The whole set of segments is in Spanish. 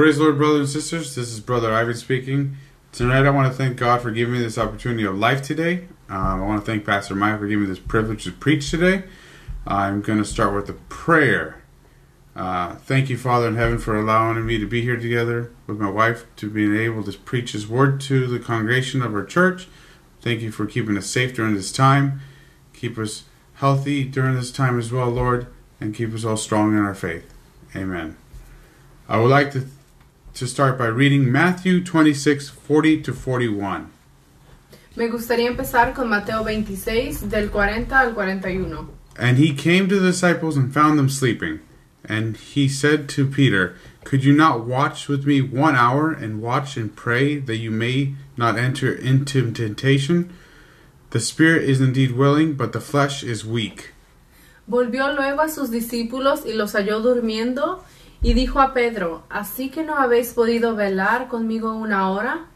Praise the Lord, brothers and sisters. This is Brother Ivan speaking. Tonight, I want to thank God for giving me this opportunity of life today. Um, I want to thank Pastor Mike for giving me this privilege to preach today. I'm going to start with a prayer. Uh, thank you, Father in heaven, for allowing me to be here together with my wife to being able to preach His word to the congregation of our church. Thank you for keeping us safe during this time. Keep us healthy during this time as well, Lord, and keep us all strong in our faith. Amen. I would like to to start by reading Matthew 26, 40 to 41. Me gustaría empezar con Mateo 26, del 40 al 41. And he came to the disciples and found them sleeping. And he said to Peter, Could you not watch with me one hour and watch and pray that you may not enter into temptation? The spirit is indeed willing, but the flesh is weak. Volvió luego a sus discípulos y los halló durmiendo, y dijo a Pedro, ¿Así que no habéis podido velar conmigo una hora?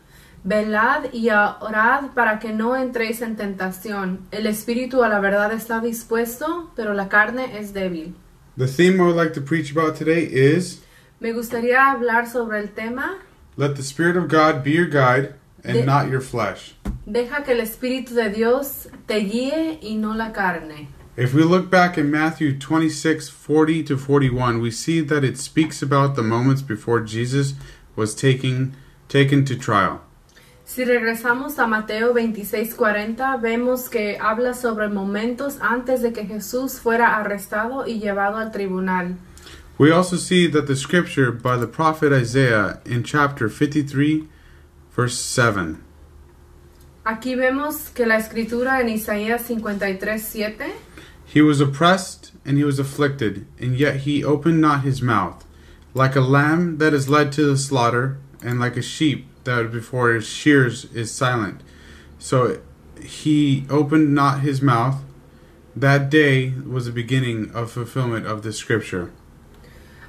Velad y orad para que no entréis en tentación. El espíritu a la verdad está dispuesto, pero la carne es débil. The theme I would like to preach about today is Me gustaría hablar sobre el tema Let the Spirit of God be your guide and De- not your flesh. Deja que el espíritu de Dios te guíe y no la carne. If we look back in Matthew 26, 40 to 41, we see that it speaks about the moments before Jesus was taking, taken to trial. Si regresamos a Mateo 26:40, vemos que habla sobre momentos antes de que Jesús fuera arrestado y llevado al tribunal. We also see that the scripture by the prophet Isaiah in chapter 53, verse 7. Aquí vemos que la escritura en Isaías 53:7 He was oppressed and he was afflicted, and yet he opened not his mouth. Like a lamb that is led to the slaughter, and like a sheep that before his shears is silent. So he opened not his mouth. That day was the beginning of fulfillment of the scripture.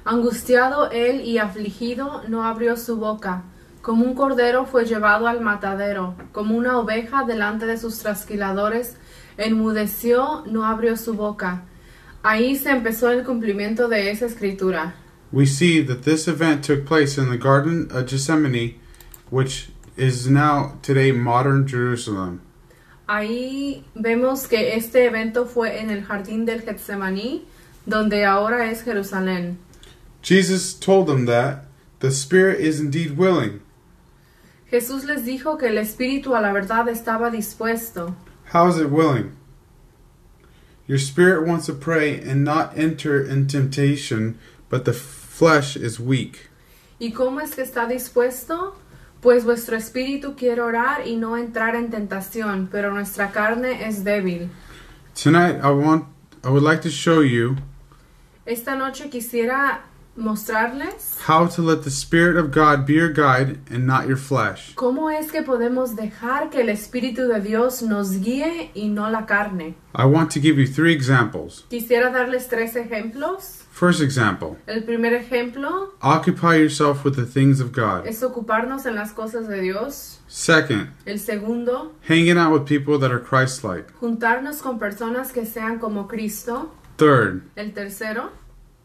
Angustiado él y afligido, no abrió su boca. Como un cordero fue llevado al matadero, como una oveja delante de sus trasquiladores, enmudeció, no abrió su boca. Ahí se empezó el cumplimiento de esa escritura. We see that this event took place in the Garden of Gethsemane, which is now today modern Jerusalem. Ahí vemos que este evento fue en el jardín del Getsemaní, donde ahora es Jerusalén. Jesus told them that the Spirit is indeed willing. Jesús les dijo que el espíritu a la verdad estaba dispuesto. How is it willing? Your spirit wants to pray and not enter in temptation, but the flesh is weak. ¿Y cómo es que está dispuesto? Pues vuestro espíritu quiere orar y no entrar en tentación, pero nuestra carne es débil. Tonight I want I would like to show you Esta noche quisiera mostrarles how to let the Spirit of God be your guide and not your flesh. cómo es que podemos dejar que el espíritu de Dios nos guíe y no la carne. I want to give you three examples. Quisiera darles tres ejemplos. First example, El primer ejemplo occupy yourself with the things of God. es ocuparnos en las cosas de Dios. Second, El segundo, hanging out with people that are Christ-like. juntarnos con personas que sean como Cristo. Third, El tercero,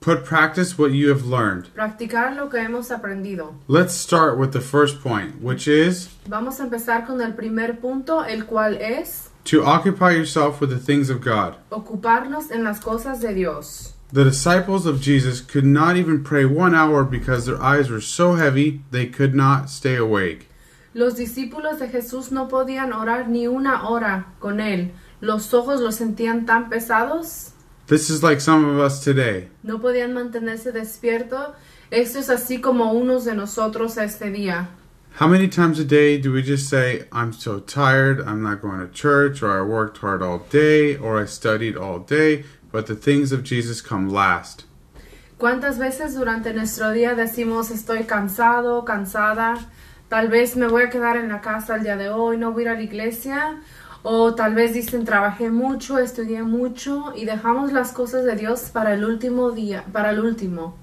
put practice what you have learned. practicar lo que hemos aprendido. Let's start with the first point, which is Vamos a empezar con el primer punto, el cual es to occupy yourself with the things of God. ocuparnos en las cosas de Dios. The disciples of Jesus could not even pray one hour because their eyes were so heavy they could not stay awake. Los discípulos de Jesús no podían orar ni una hora con él. Los ojos los sentían tan pesados, This is like some of us today. no podían mantenerse despiertos. Esto es así como unos de nosotros este día. How many times a day do we just say, I'm so tired, I'm not going to church, or I worked hard all day, or I studied all day, but the things of Jesus come last? ¿Cuántas veces durante nuestro día decimos estoy cansado, cansada? Tal vez me voy a quedar en la casa el día de hoy, no voy a ir a la iglesia. O tal vez dicen trabajé mucho, estudié mucho y dejamos las cosas de Dios para el último día, para el último.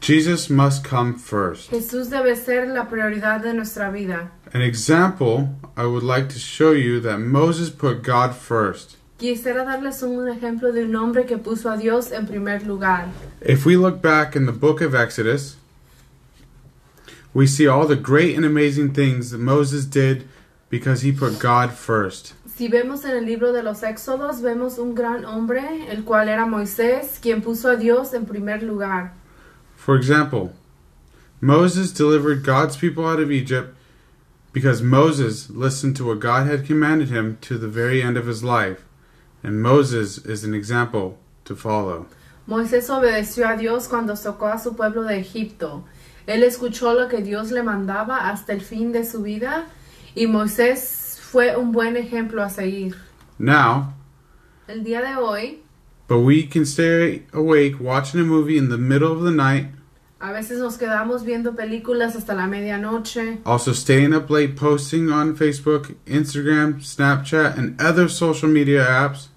Jesus must come first. Jesús debe ser la prioridad de nuestra vida. An example I would like to show you that Moses put God first. Quisiera darles un ejemplo de un hombre que puso a Dios en primer lugar. If we look back in the book of Exodus, we see all the great and amazing things that Moses did because he put God first. Si vemos en el libro de los Éxodos, vemos un gran hombre, el cual era Moisés, quien puso a Dios en primer lugar. For example, Moses delivered God's people out of Egypt because Moses listened to what God had commanded him to the very end of his life, and Moses is an example to follow. Moisés obedeció a Dios cuando sacó a su pueblo de Egipto. Él escuchó lo que Dios le mandaba hasta el fin de su vida y Moisés fue un buen ejemplo a seguir. Now, El día de hoy, but we can stay awake watching a movie in the middle of the night, a veces nos quedamos viendo películas hasta la medianoche, also staying up late posting on Facebook, Instagram, Snapchat, and other social media apps.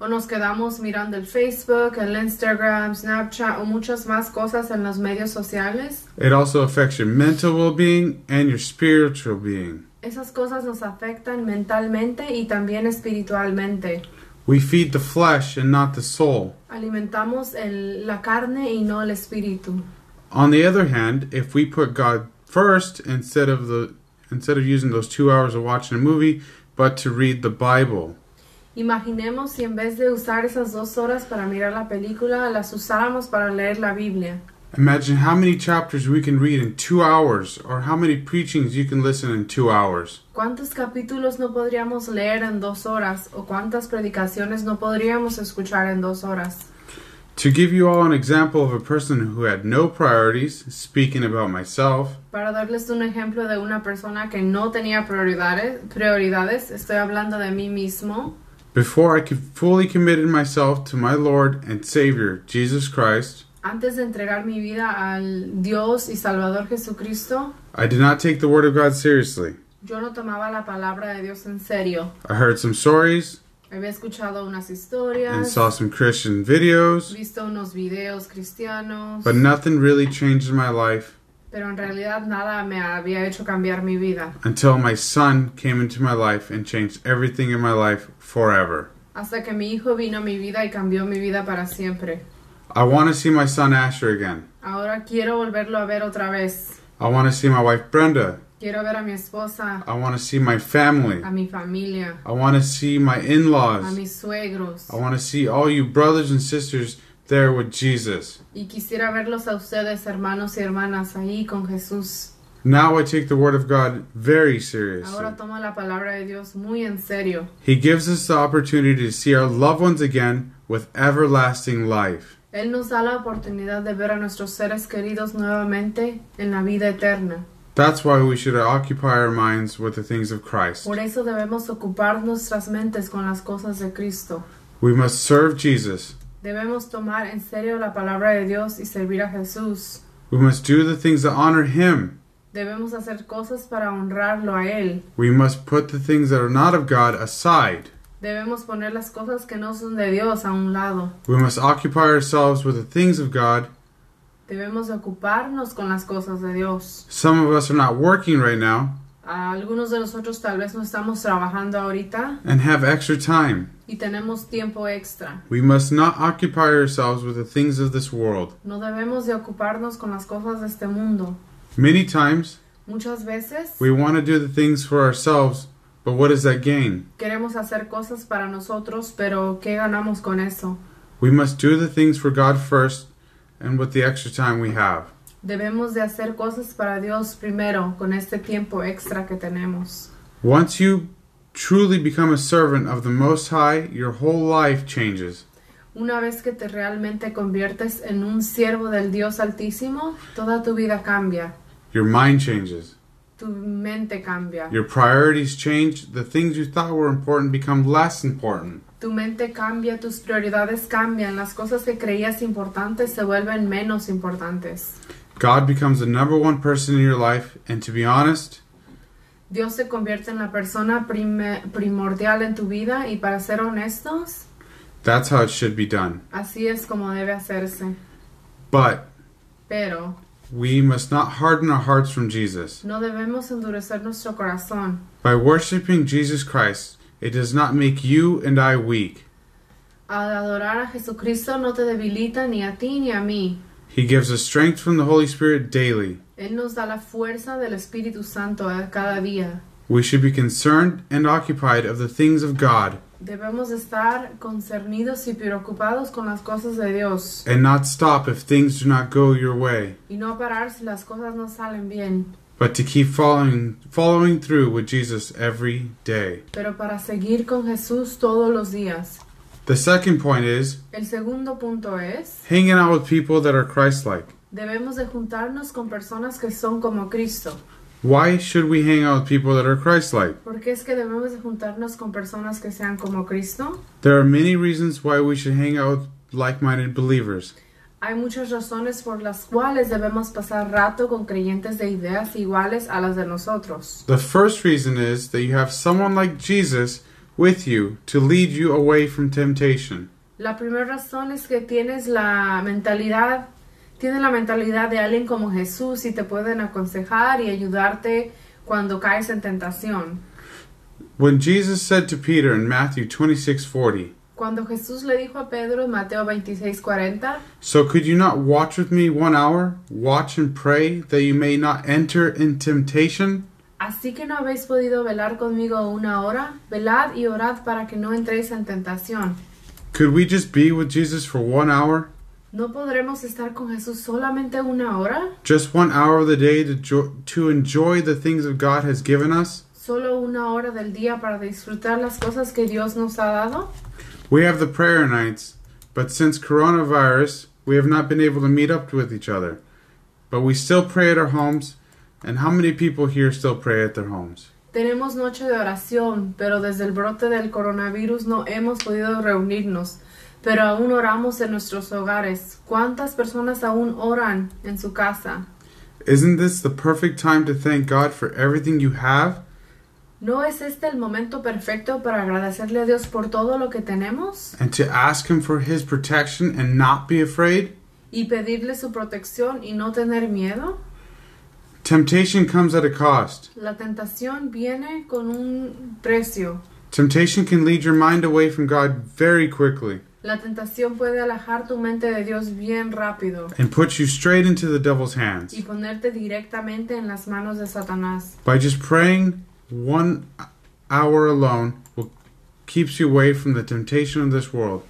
o nos quedamos mirando el Facebook, el Instagram, Snapchat o muchas más cosas en los medios sociales. It also affects your mental well being and your spiritual being. Esas cosas nos afectan mentalmente y también espiritualmente. We feed the flesh and not the soul. Alimentamos el- la carne y no el espíritu. On the other hand, if we put God first instead of the instead of using those two hours of watching a movie, but to read the Bible, Imaginemos si en vez de usar esas dos horas para mirar la película, las usáramos para leer la Biblia. Imagine how many chapters we can read in two hours, or how many preachings you can listen in two hours. ¿Cuántos capítulos no podríamos leer en dos horas? ¿O cuántas predicaciones no podríamos escuchar en dos horas? To give you all an example of a person who had no priorities, speaking about myself, Para darles un ejemplo de una persona que no tenía prioridades, prioridades estoy hablando de mí mismo. before I could fully committed myself to my Lord and Savior, Jesus Christ, Antes de entregar mi vida al Dios y Salvador Jesucristo, I did not take the Word of God seriously. yo no tomaba la palabra de Dios en serio. I heard some stories Había escuchado unas and historias, saw some Christian videos, visto unos videos cristianos, but nothing really changed in my life pero en realidad nada me había hecho cambiar mi vida. until my son came into my life and changed everything in my life forever. Hasta que mi hijo vino a mi vida y cambió mi vida para siempre. I want to see my son Asher again. Ahora quiero volverlo a ver otra vez. I want to see my wife Brenda. Quiero ver a mi esposa, I want to see my family. a mi familia, I want to see my in-laws. a mis suegros. I want to see all you brothers and sisters there with Jesus. Y quisiera verlos a ustedes, hermanos y hermanas, ahí con Jesús. Now I take the Word of God very seriously. Ahora tomo la palabra de Dios muy en serio. He gives us the opportunity to see our loved ones again with everlasting life. Él nos da la oportunidad de ver a nuestros seres queridos nuevamente en la vida eterna. That's why we should occupy our minds with the things of Christ. Por eso debemos ocupar nuestras mentes con las cosas de Cristo. We must serve Jesus. Debemos tomar en serio la palabra de Dios y servir a Jesús. We must do the things that honor Him. Debemos hacer cosas para honrarlo a Él. We must put the things that are not of God aside. Debemos poner las cosas que no son de Dios a un lado. We must occupy ourselves with the things of God. Debemos de ocuparnos con las cosas de Dios. Some of us are not working right now algunos de nosotros tal vez no estamos trabajando ahorita and have extra time. y tenemos tiempo extra. We must not occupy ourselves with the things of this world. No debemos de ocuparnos con las cosas de este mundo. Many times, Muchas veces we want to do the things for ourselves, but what does that gain? queremos hacer cosas para nosotros, pero ¿qué ganamos con eso? We must do the things for God first and with the extra time we have. Debemos de hacer cosas para Dios primero con este tiempo extra que tenemos. Once you truly become a servant of the Most High, your whole life changes. Una vez que te realmente conviertes en un siervo del Dios Altísimo, toda tu vida cambia, Your mind changes. Tu mente cambia, Your priorities change. The things you thought were important become less important. tu mente cambia, tus prioridades cambian, las cosas que creías importantes se vuelven menos importantes. God becomes the number one person in your life, and to be honest, Dios se convierte en la persona prime- primordial en tu vida y para ser honestos, that's how it should be done. así es como debe hacerse. But Pero we must not harden our hearts from Jesus. no debemos endurecer nuestro corazón. By worshiping Jesus Christ, it does not make you and I weak. Al adorar a Jesucristo no te debilita ni a ti ni a mí. He gives us strength from the Holy Spirit daily. Él nos da la fuerza del Espíritu Santo cada día. We should be concerned and occupied of the things of God Debemos estar concernidos y preocupados con las cosas de Dios and not stop if things do not go your way, y no parar si las cosas no salen bien, but to keep following following through with Jesus every day. pero para seguir con Jesús todos los días. The second point is El segundo punto es, hanging out with people that are Christ-like. debemos de juntarnos con personas que son como Cristo. Why should we hang out with people that are Christ-like? ¿Por es que debemos de juntarnos con personas que sean como Cristo? There are many reasons why we should hang out with like-minded believers. Hay muchas razones por las cuales debemos pasar rato con creyentes de ideas iguales a las de nosotros. The first reason is that you have someone like Jesus with you to lead you away from temptation. La primera razón es que tienes la mentalidad, tienes la mentalidad de alguien como Jesús y te pueden aconsejar y ayudarte cuando caes en tentación. When Jesus said to Peter in Matthew 26:40, Cuando Jesús le dijo a Pedro en Mateo 26:40, So could you not watch with me one hour? Watch and pray that you may not enter in temptation? así que no habéis podido velar conmigo una hora, velad y orad para que no entréis en tentación. Could we just be with Jesus for one hour? ¿No podremos estar con Jesús solamente una hora? Just one hour of the day to, jo- to enjoy the things of God has given us? ¿Solo una hora del día para disfrutar las cosas que Dios nos ha dado? We have the prayer nights, but since coronavirus, we have not been able to meet up with each other. But we still pray at our homes, and how many people here still pray at their homes? Tenemos noche de oración, pero desde el brote del coronavirus no hemos podido reunirnos. Pero aún oramos en nuestros hogares. ¿Cuántas personas aún oran en su casa? Isn't this the perfect time to thank God for everything you have? ¿No es este el momento perfecto para agradecerle a Dios por todo lo que tenemos And to ask Him for His protection and not be afraid? y pedirle su protección y no tener miedo? Temptation comes at a cost. La tentación viene con un precio. Temptation can lead your mind away from God very quickly La tentación puede alejar tu mente de Dios bien rápido and put you straight into the devil's hands. y ponerte directamente en las manos de Satanás. By just praying one hour alone will keeps you away from the temptation of this world.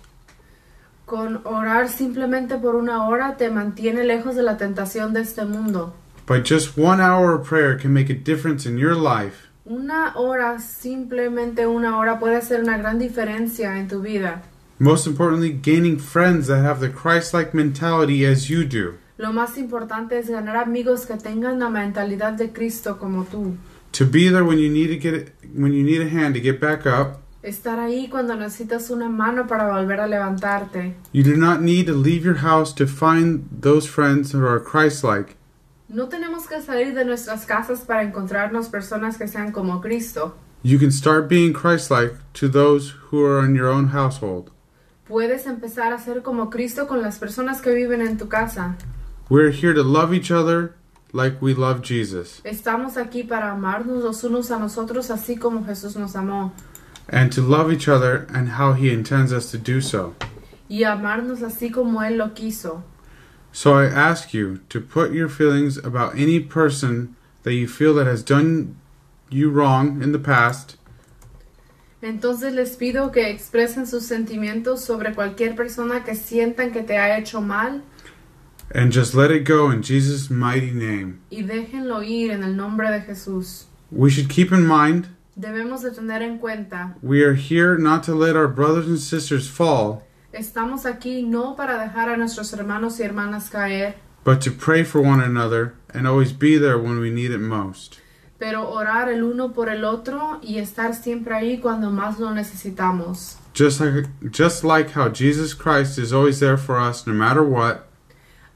Con orar simplemente por una hora te mantiene lejos de la tentación de este mundo. By just one hour of prayer can make a difference in your life. Una hora, simplemente una hora, puede hacer una gran diferencia en tu vida. Most importantly, gaining friends that have the Christ-like mentality as you do. Lo más importante es ganar amigos que tengan la mentalidad de Cristo como tú. To be there when you need to get when you need a hand to get back up. Estar ahí cuando necesitas una mano para volver a levantarte. You do not need to leave your house to find those friends who are Christ-like. No tenemos que salir de nuestras casas para encontrarnos personas que sean como Cristo. You can start being Christ-like to those who are in your own household. Puedes empezar a ser como Cristo con las personas que viven en tu casa. We're here to love each other like we love Jesus Estamos aquí para amarnos los unos a nosotros así como Jesús nos amó. and to love each other and how he intends us to do so. Y amarnos así como Él lo quiso. So I ask you to put your feelings about any person that you feel that has done you wrong in the past Entonces les pido que expresen sus sentimientos sobre cualquier persona que sientan que te ha hecho mal and just let it go in Jesus' mighty name. y déjenlo ir en el nombre de Jesús. We should keep in mind Debemos de tener en cuenta, we are here not to let our brothers and sisters fall, estamos aquí no para dejar a nuestros hermanos y hermanas caer, but to pray for one another and always be there when we need it most. Pero orar el uno por el otro y estar siempre ahí cuando más lo necesitamos. Just like just like how Jesus Christ is always there for us no matter what,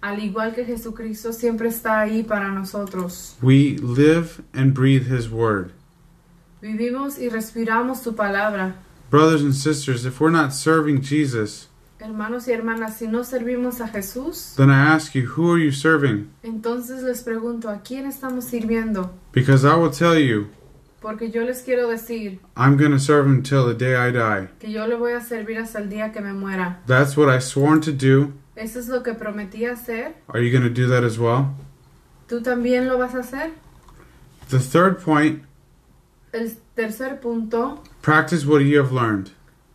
Al igual que Jesucristo siempre está ahí para nosotros. we live and breathe his word. Vivimos y respiramos tu palabra. Brothers and sisters, if we're not serving Jesus, Hermanos y hermanas, si no servimos a Jesús, then I ask you, who are you serving? entonces les pregunto, ¿a quién estamos sirviendo? Because I will tell you, Porque yo les quiero decir I'm going to serve him till the day I die. que yo le voy a servir hasta el día que me muera. That's what I sworn to do, Eso es lo que prometí hacer. Are you going to do that as well? ¿Tú también lo vas a hacer? The third point El tercer punto, practice what you have learned.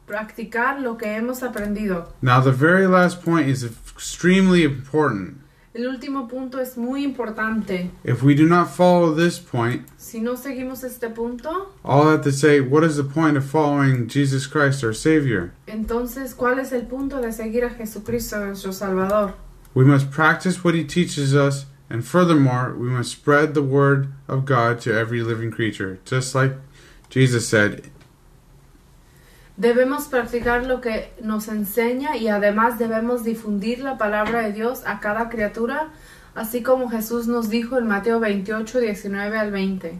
Practicar lo que hemos aprendido. Now, the very last point is extremely important. El último punto es muy importante. If we do not follow this point, Si no seguimos este punto, I'll have to say, what is the point of following Jesus Christ, our Savior? entonces, ¿cuál es el punto de seguir a Jesucristo, nuestro Salvador? We must practice what He teaches us, and furthermore, we must spread the Word of God to every living creature. Just like Jesus said, Debemos practicar lo que nos enseña y además debemos difundir la palabra de Dios a cada criatura, así como Jesús nos dijo en Mateo 28, 19 al 20.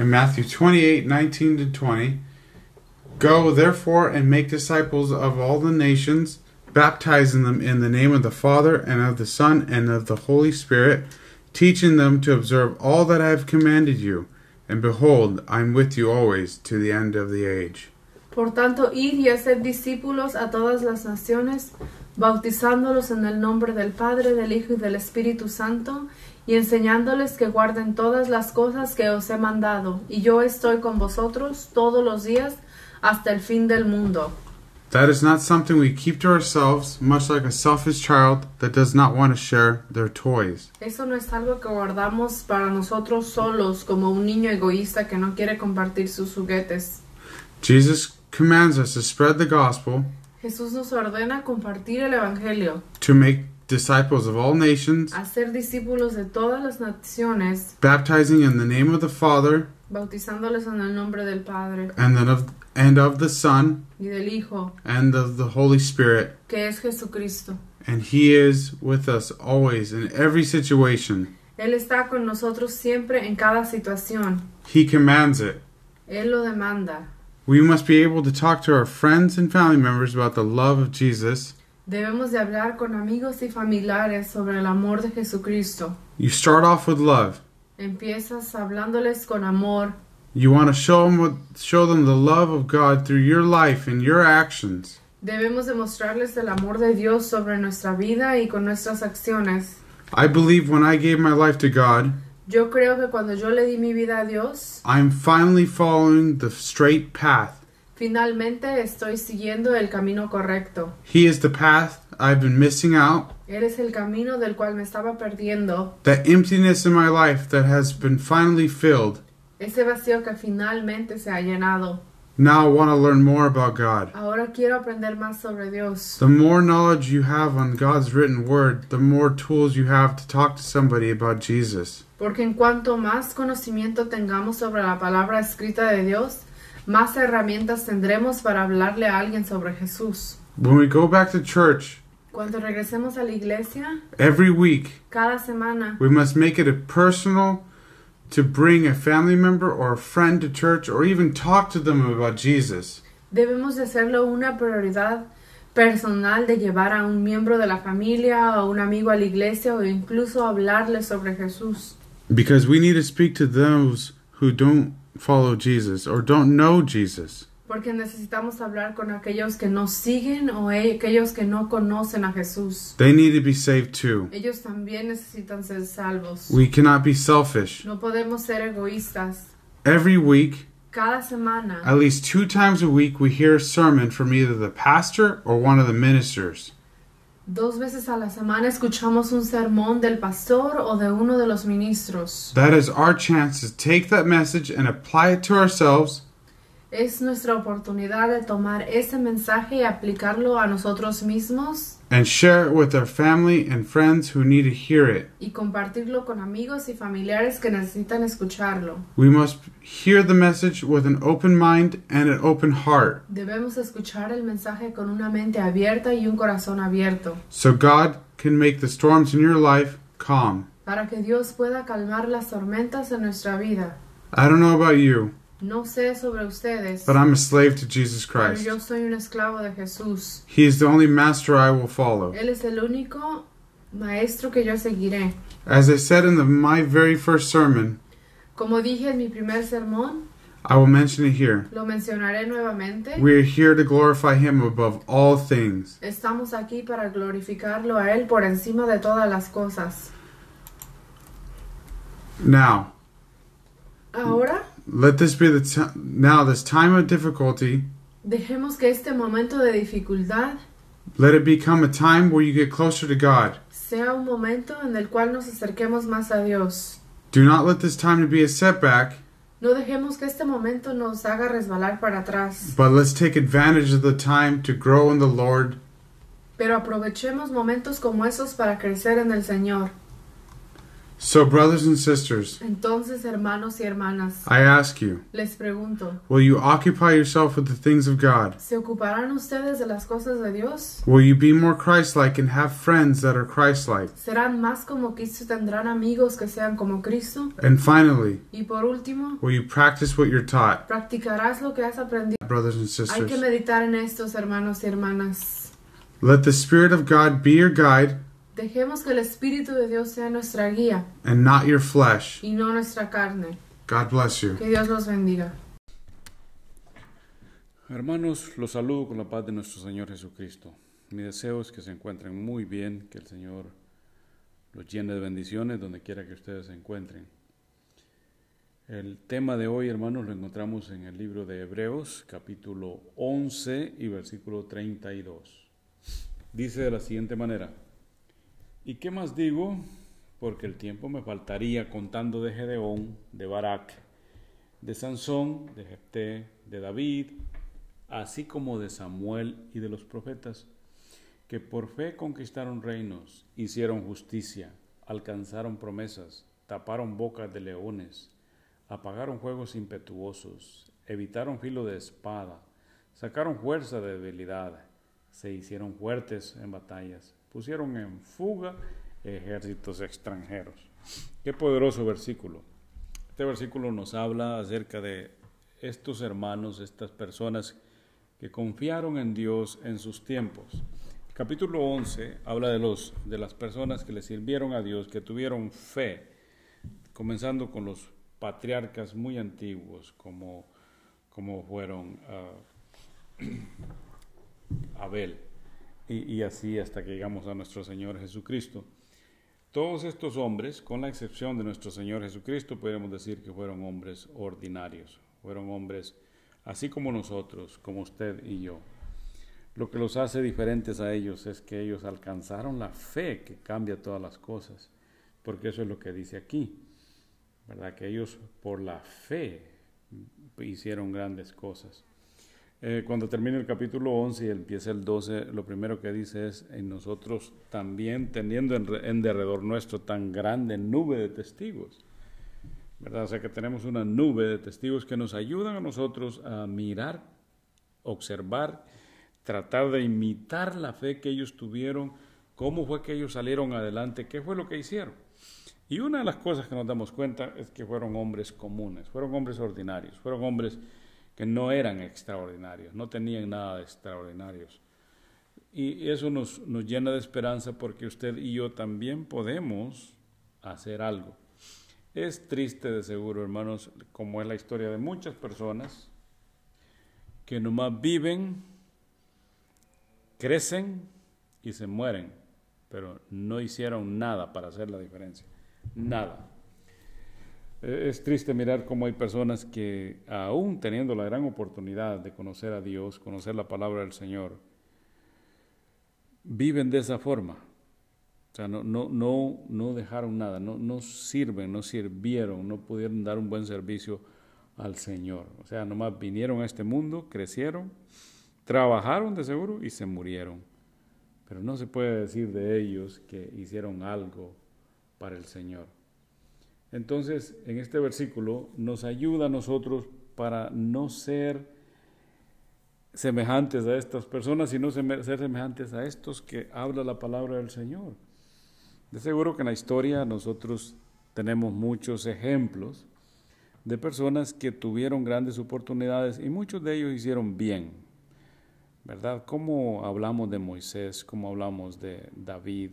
in Matthew 28 19 to 20, Go therefore and make disciples of all the nations, baptizing them in the name of the Father, and of the Son, and of the Holy Spirit, teaching them to observe all that I have commanded you. And behold, I am with you always to the end of the age. Por tanto, id y haced discípulos a todas las naciones, bautizándolos en el nombre del Padre, del Hijo y del Espíritu Santo, y enseñándoles que guarden todas las cosas que os he mandado, y yo estoy con vosotros todos los días hasta el fin del mundo. That is not something we keep to ourselves, much like a selfish child that does not want to share their toys. Eso no es algo que guardamos para nosotros solos, como un niño egoísta que no quiere compartir sus juguetes. Jesus commands us to spread the gospel, Jesús nos ordena compartir el Evangelio, to make disciples of all nations, hacer discípulos de todas las naciones, baptizing in the name of the Father bautizándoles en el nombre del Padre and then of and of the Son y del Hijo, and of the Holy Spirit. que es Jesucristo. And He is with us always in every situation. Él está con nosotros siempre en cada situación. He commands it. Él lo demanda. We must be able to talk to our friends and family members about the love of Jesus. Debemos de hablar con amigos y familiares sobre el amor de Jesucristo. You start off with love. Empiezas hablándoles con amor. You want to show them what, show them the love of God through your life and your actions. Debemos demostrarles el amor de Dios sobre nuestra vida y con nuestras acciones. I believe when I gave my life to God, Yo creo que cuando yo le di mi vida a Dios, I'm finally following the straight path. finalmente estoy siguiendo el camino correcto. He is the path I've been missing out. Eres el camino del cual me estaba perdiendo, That emptiness in my life that has been finally filled. ese vacío que finalmente se ha llenado. Now I want to learn more about God. Ahora quiero aprender más sobre Dios. The more knowledge you have on God's written word, the more tools you have to talk to somebody about Jesus. Porque en cuanto más conocimiento tengamos sobre la palabra escrita de Dios, más herramientas tendremos para hablarle a alguien sobre Jesús. When we go back to church Cuando regresemos a la iglesia, every week, cada semana, we must make it a personal to bring a family member or a friend to church or even talk to them about Jesus. debemos de hacerlo una prioridad personal de llevar a un miembro de la familia o un amigo a la iglesia o incluso hablarle sobre Jesús. Because we need to speak to those who don't follow Jesus or don't know Jesus. Porque necesitamos hablar con aquellos que no siguen o e- aquellos que no conocen a Jesús. They need to be saved too. Ellos también necesitan ser salvos. We cannot be selfish. No podemos ser egoístas. Every week, Cada semana, at least two times a week, we hear a sermon from either the pastor or one of the ministers. dos veces a la semana escuchamos un sermón del pastor o de uno de los ministros. That is our chance to take that message and apply it to ourselves Es nuestra oportunidad de tomar ese mensaje y aplicarlo a nosotros mismos and share it with our family and friends who need to hear it. y compartirlo con amigos y familiares que necesitan escucharlo. We must hear the message with an open mind and an open heart Debemos escuchar el mensaje con una mente abierta y un corazón abierto, so God can make the storms in your life calm. para que Dios pueda calmar las tormentas en nuestra vida. I don't know about you, No sé sobre ustedes, but I'm a slave to Jesus pero Christ. yo soy un esclavo de Jesús. He is the only master I will follow. Él es el único maestro que yo seguiré. As I said in the, my very first sermon, Como dije en mi primer sermón, I will mention it here. Lo mencionaré nuevamente. We are here to glorify Him above all things. Estamos aquí para glorificarlo a Él por encima de todas las cosas. Now, Ahora, let this be the t- now this time of difficulty. dejemos que este momento de dificultad Let it become a time where you get closer to God. sea un momento en el cual nos acerquemos más a Dios. Do not let this time to be a setback, No dejemos que este momento nos haga resbalar para atrás, but let's take advantage of the time to grow in the Lord pero aprovechemos momentos como esos para crecer en el Señor. So, brothers and sisters, Entonces, hermanos y hermanas, I ask you, les pregunto, will you occupy yourself with the things of God? ¿se ocuparán ustedes de las cosas de Dios? Will you be more Christ like and have friends that are Christ like? ¿Serán más como Cristo? ¿Tendrán amigos que sean como Cristo? And finally, Y por último, will you practice what you're taught, practicarás lo que has aprendido. brothers and sisters, Hay que meditar en estos, hermanos y hermanas. Let the Spirit of God be your guide Dejemos que el Espíritu de Dios sea nuestra guía and not your flesh. y no nuestra carne. God bless you. Que Dios los bendiga. Hermanos, los saludo con la paz de nuestro Señor Jesucristo. Mi deseo es que se encuentren muy bien, que el Señor los llene de bendiciones donde quiera que ustedes se encuentren. El tema de hoy, hermanos, lo encontramos en el libro de Hebreos, capítulo 11 y versículo 32. Dice de la siguiente manera, ¿y qué más digo? Porque el tiempo me faltaría contando de Gedeón, de Barak, de Sansón, de Jefté, de David, así como de Samuel y de los profetas, que por fe conquistaron reinos, hicieron justicia, alcanzaron promesas, taparon bocas de leones, apagaron juegos impetuosos, evitaron filo de espada, sacaron fuerza de debilidad, se hicieron fuertes en batallas, pusieron en fuga ejércitos extranjeros. Qué poderoso versículo. Este versículo nos habla acerca de estos hermanos, estas personas que confiaron en Dios en sus tiempos. Capítulo 11 habla de, los, de las personas que le sirvieron a Dios, que tuvieron fe, comenzando con los patriarcas muy antiguos, como, como fueron uh, Abel, y, así hasta que llegamos a nuestro Señor Jesucristo. Todos estos hombres, con la excepción de nuestro Señor Jesucristo, podemos decir que fueron hombres ordinarios, fueron hombres así como nosotros, como usted y yo. Lo que los hace diferentes a ellos es que ellos alcanzaron la fe que cambia todas las cosas, porque eso es lo que dice aquí, ¿verdad? Que ellos por la fe hicieron grandes cosas. Eh, cuando termina el capítulo 11 y empieza el 12, lo primero que dice es, en nosotros también teniendo en, en derredor nuestro tan grande nube de testigos. ¿verdad? O sea que tenemos una nube de testigos que nos ayudan a nosotros a mirar, observar, tratar de imitar la fe que ellos tuvieron, cómo fue que ellos salieron adelante, qué fue lo que hicieron. Y una de las cosas que nos damos cuenta es que fueron hombres comunes, fueron hombres ordinarios, fueron hombres que no eran extraordinarios, no tenían nada de extraordinarios. Y eso nos, nos llena de esperanza porque usted y yo también podemos hacer algo. Es triste de seguro, hermanos, como es la historia de muchas personas que nomás viven, crecen y se mueren, pero no hicieron nada para hacer la diferencia. Nada. Es triste mirar cómo hay personas que, aún teniendo la gran oportunidad de conocer a Dios, conocer la palabra del Señor, viven de esa forma. O sea, no, no, no, no dejaron nada, no, no sirven, no sirvieron, no pudieron dar un buen servicio al Señor. O sea, nomás vinieron a este mundo, crecieron, trabajaron de seguro y se murieron. Pero no se puede decir de ellos que hicieron algo para el Señor. Entonces, en este versículo nos ayuda a nosotros para no ser semejantes a estas personas, sino ser semejantes a estos que habla la palabra del Señor. De seguro que en la historia nosotros tenemos muchos ejemplos de personas que tuvieron grandes oportunidades y muchos de ellos hicieron bien, ¿verdad? Como hablamos de Moisés, como hablamos de David,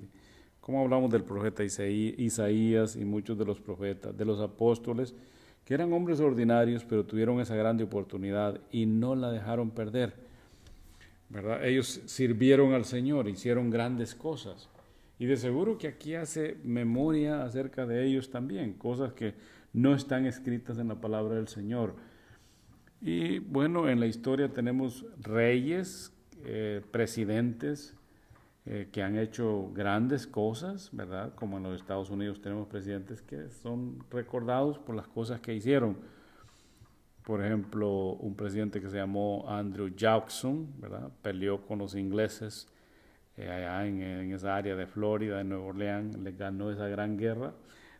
como hablamos del profeta Isaías y muchos de los profetas, de los apóstoles, que eran hombres ordinarios, pero tuvieron esa grande oportunidad y no la dejaron perder. ¿verdad? Ellos sirvieron al Señor, hicieron grandes cosas. Y de seguro que aquí hace memoria acerca de ellos también, cosas que no están escritas en la palabra del Señor. Y bueno, en la historia tenemos reyes, eh, presidentes eh, que han hecho grandes cosas, ¿verdad? Como en los Estados Unidos tenemos presidentes que son recordados por las cosas que hicieron. Por ejemplo, un presidente que se llamó Andrew Jackson, ¿verdad? Peleó con los ingleses eh, allá en, en, esa área de Florida, de Nueva Orleans, le ganó esa gran guerra.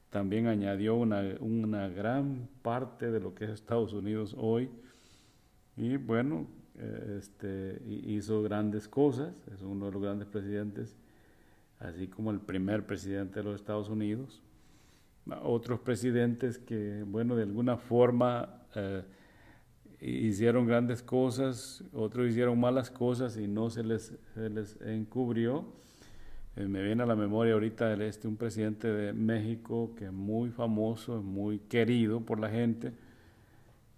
También añadió una, una gran parte de lo que es Estados Unidos hoy. Y bueno, este, hizo grandes cosas, es uno de los grandes presidentes, así como el primer presidente de los Estados Unidos. Otros presidentes que, bueno, de alguna forma eh, hicieron grandes cosas, otros hicieron malas cosas y no se les, les encubrió. Eh, me viene a la memoria ahorita este, un presidente de México que es muy famoso, muy querido por la gente,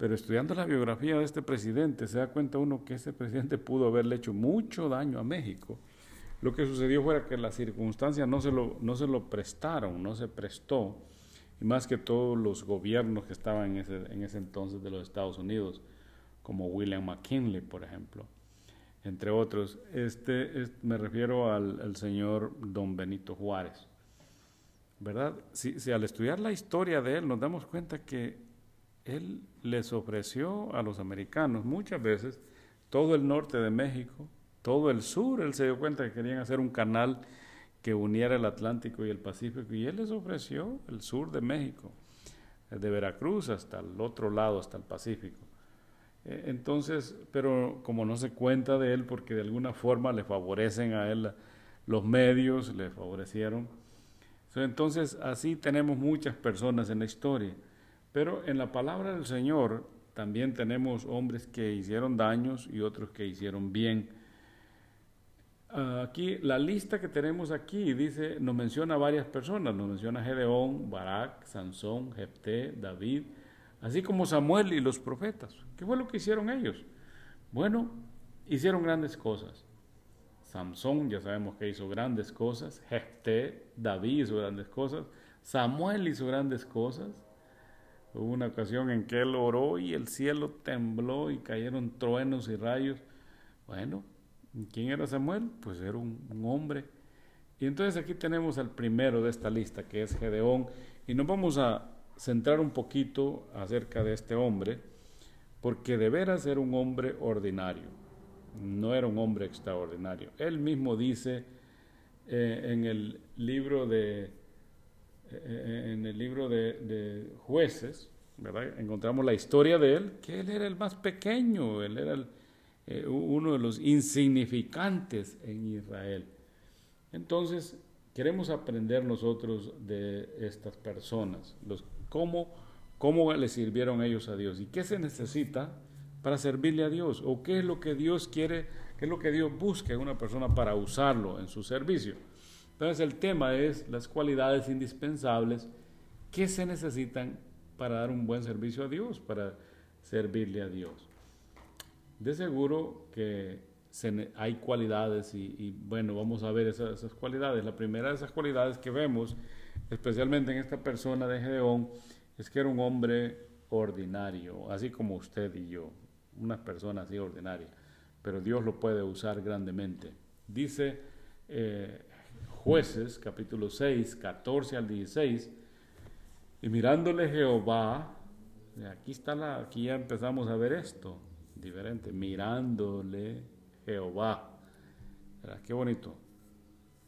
pero estudiando la biografía de este presidente se da cuenta uno que ese presidente pudo haberle hecho mucho daño a México. Lo que sucedió fue que las circunstancias no se lo, no se lo prestaron, no se prestó, y más que todos los gobiernos que estaban en ese, en ese entonces de los Estados Unidos, como William McKinley, por ejemplo, entre otros. Este, me refiero al, señor don Benito Juárez. ¿Verdad? Si, si al estudiar la historia de él nos damos cuenta que él les ofreció a los americanos muchas veces todo el norte de México, todo el sur, él se dio cuenta que querían hacer un canal que uniera el Atlántico y el Pacífico, y él les ofreció el sur de México, de Veracruz hasta el otro lado, hasta el Pacífico. Eh, entonces, pero como no se cuenta de él, porque de alguna forma le favorecen a él los medios, le favorecieron. Entonces, así tenemos muchas personas en la historia. Pero en la palabra del Señor también tenemos hombres que hicieron daños y otros que hicieron bien. Aquí, la lista que tenemos aquí dice, nos menciona varias personas, nos menciona Gedeón, Barak, Sansón, Jepté, David, así como Samuel y los profetas. ¿Qué fue lo que hicieron ellos? Bueno, hicieron grandes cosas. Samson, ya sabemos que hizo grandes cosas. Jepté, David hizo grandes cosas. Samuel hizo grandes cosas. Hubo una ocasión en que él oró y el cielo tembló y cayeron truenos y rayos. Bueno, ¿quién era Samuel? Pues era un, hombre. Y entonces aquí tenemos al primero de esta lista, que es Gedeón, y nos vamos a centrar un poquito acerca de este hombre, porque de veras era un hombre ordinario, no era un hombre extraordinario. Él mismo dice eh, en el libro de en el libro de, jueces, ¿verdad? encontramos la historia de él, que él era el más pequeño, él era eh, uno de los insignificantes en Israel. Entonces, queremos aprender nosotros de estas personas, los, cómo, cómo le sirvieron ellos a Dios y qué se necesita para servirle a Dios o qué es lo que Dios quiere, qué es lo que Dios busca en una persona para usarlo en su servicio. Entonces el tema es las cualidades indispensables que se necesitan para dar un buen servicio a Dios, para servirle a Dios. De seguro que hay cualidades y, bueno, vamos a ver esas, esas, cualidades. La primera de esas cualidades que vemos, especialmente en esta persona de Gedeón, es que era un hombre ordinario, así como usted y yo, una persona así ordinaria, pero Dios lo puede usar grandemente. Dice eh, Jueces, capítulo 6, 14 al 16, y mirándole Jehová, aquí está la, aquí ya empezamos a ver esto, diferente, mirándole Jehová. Qué bonito.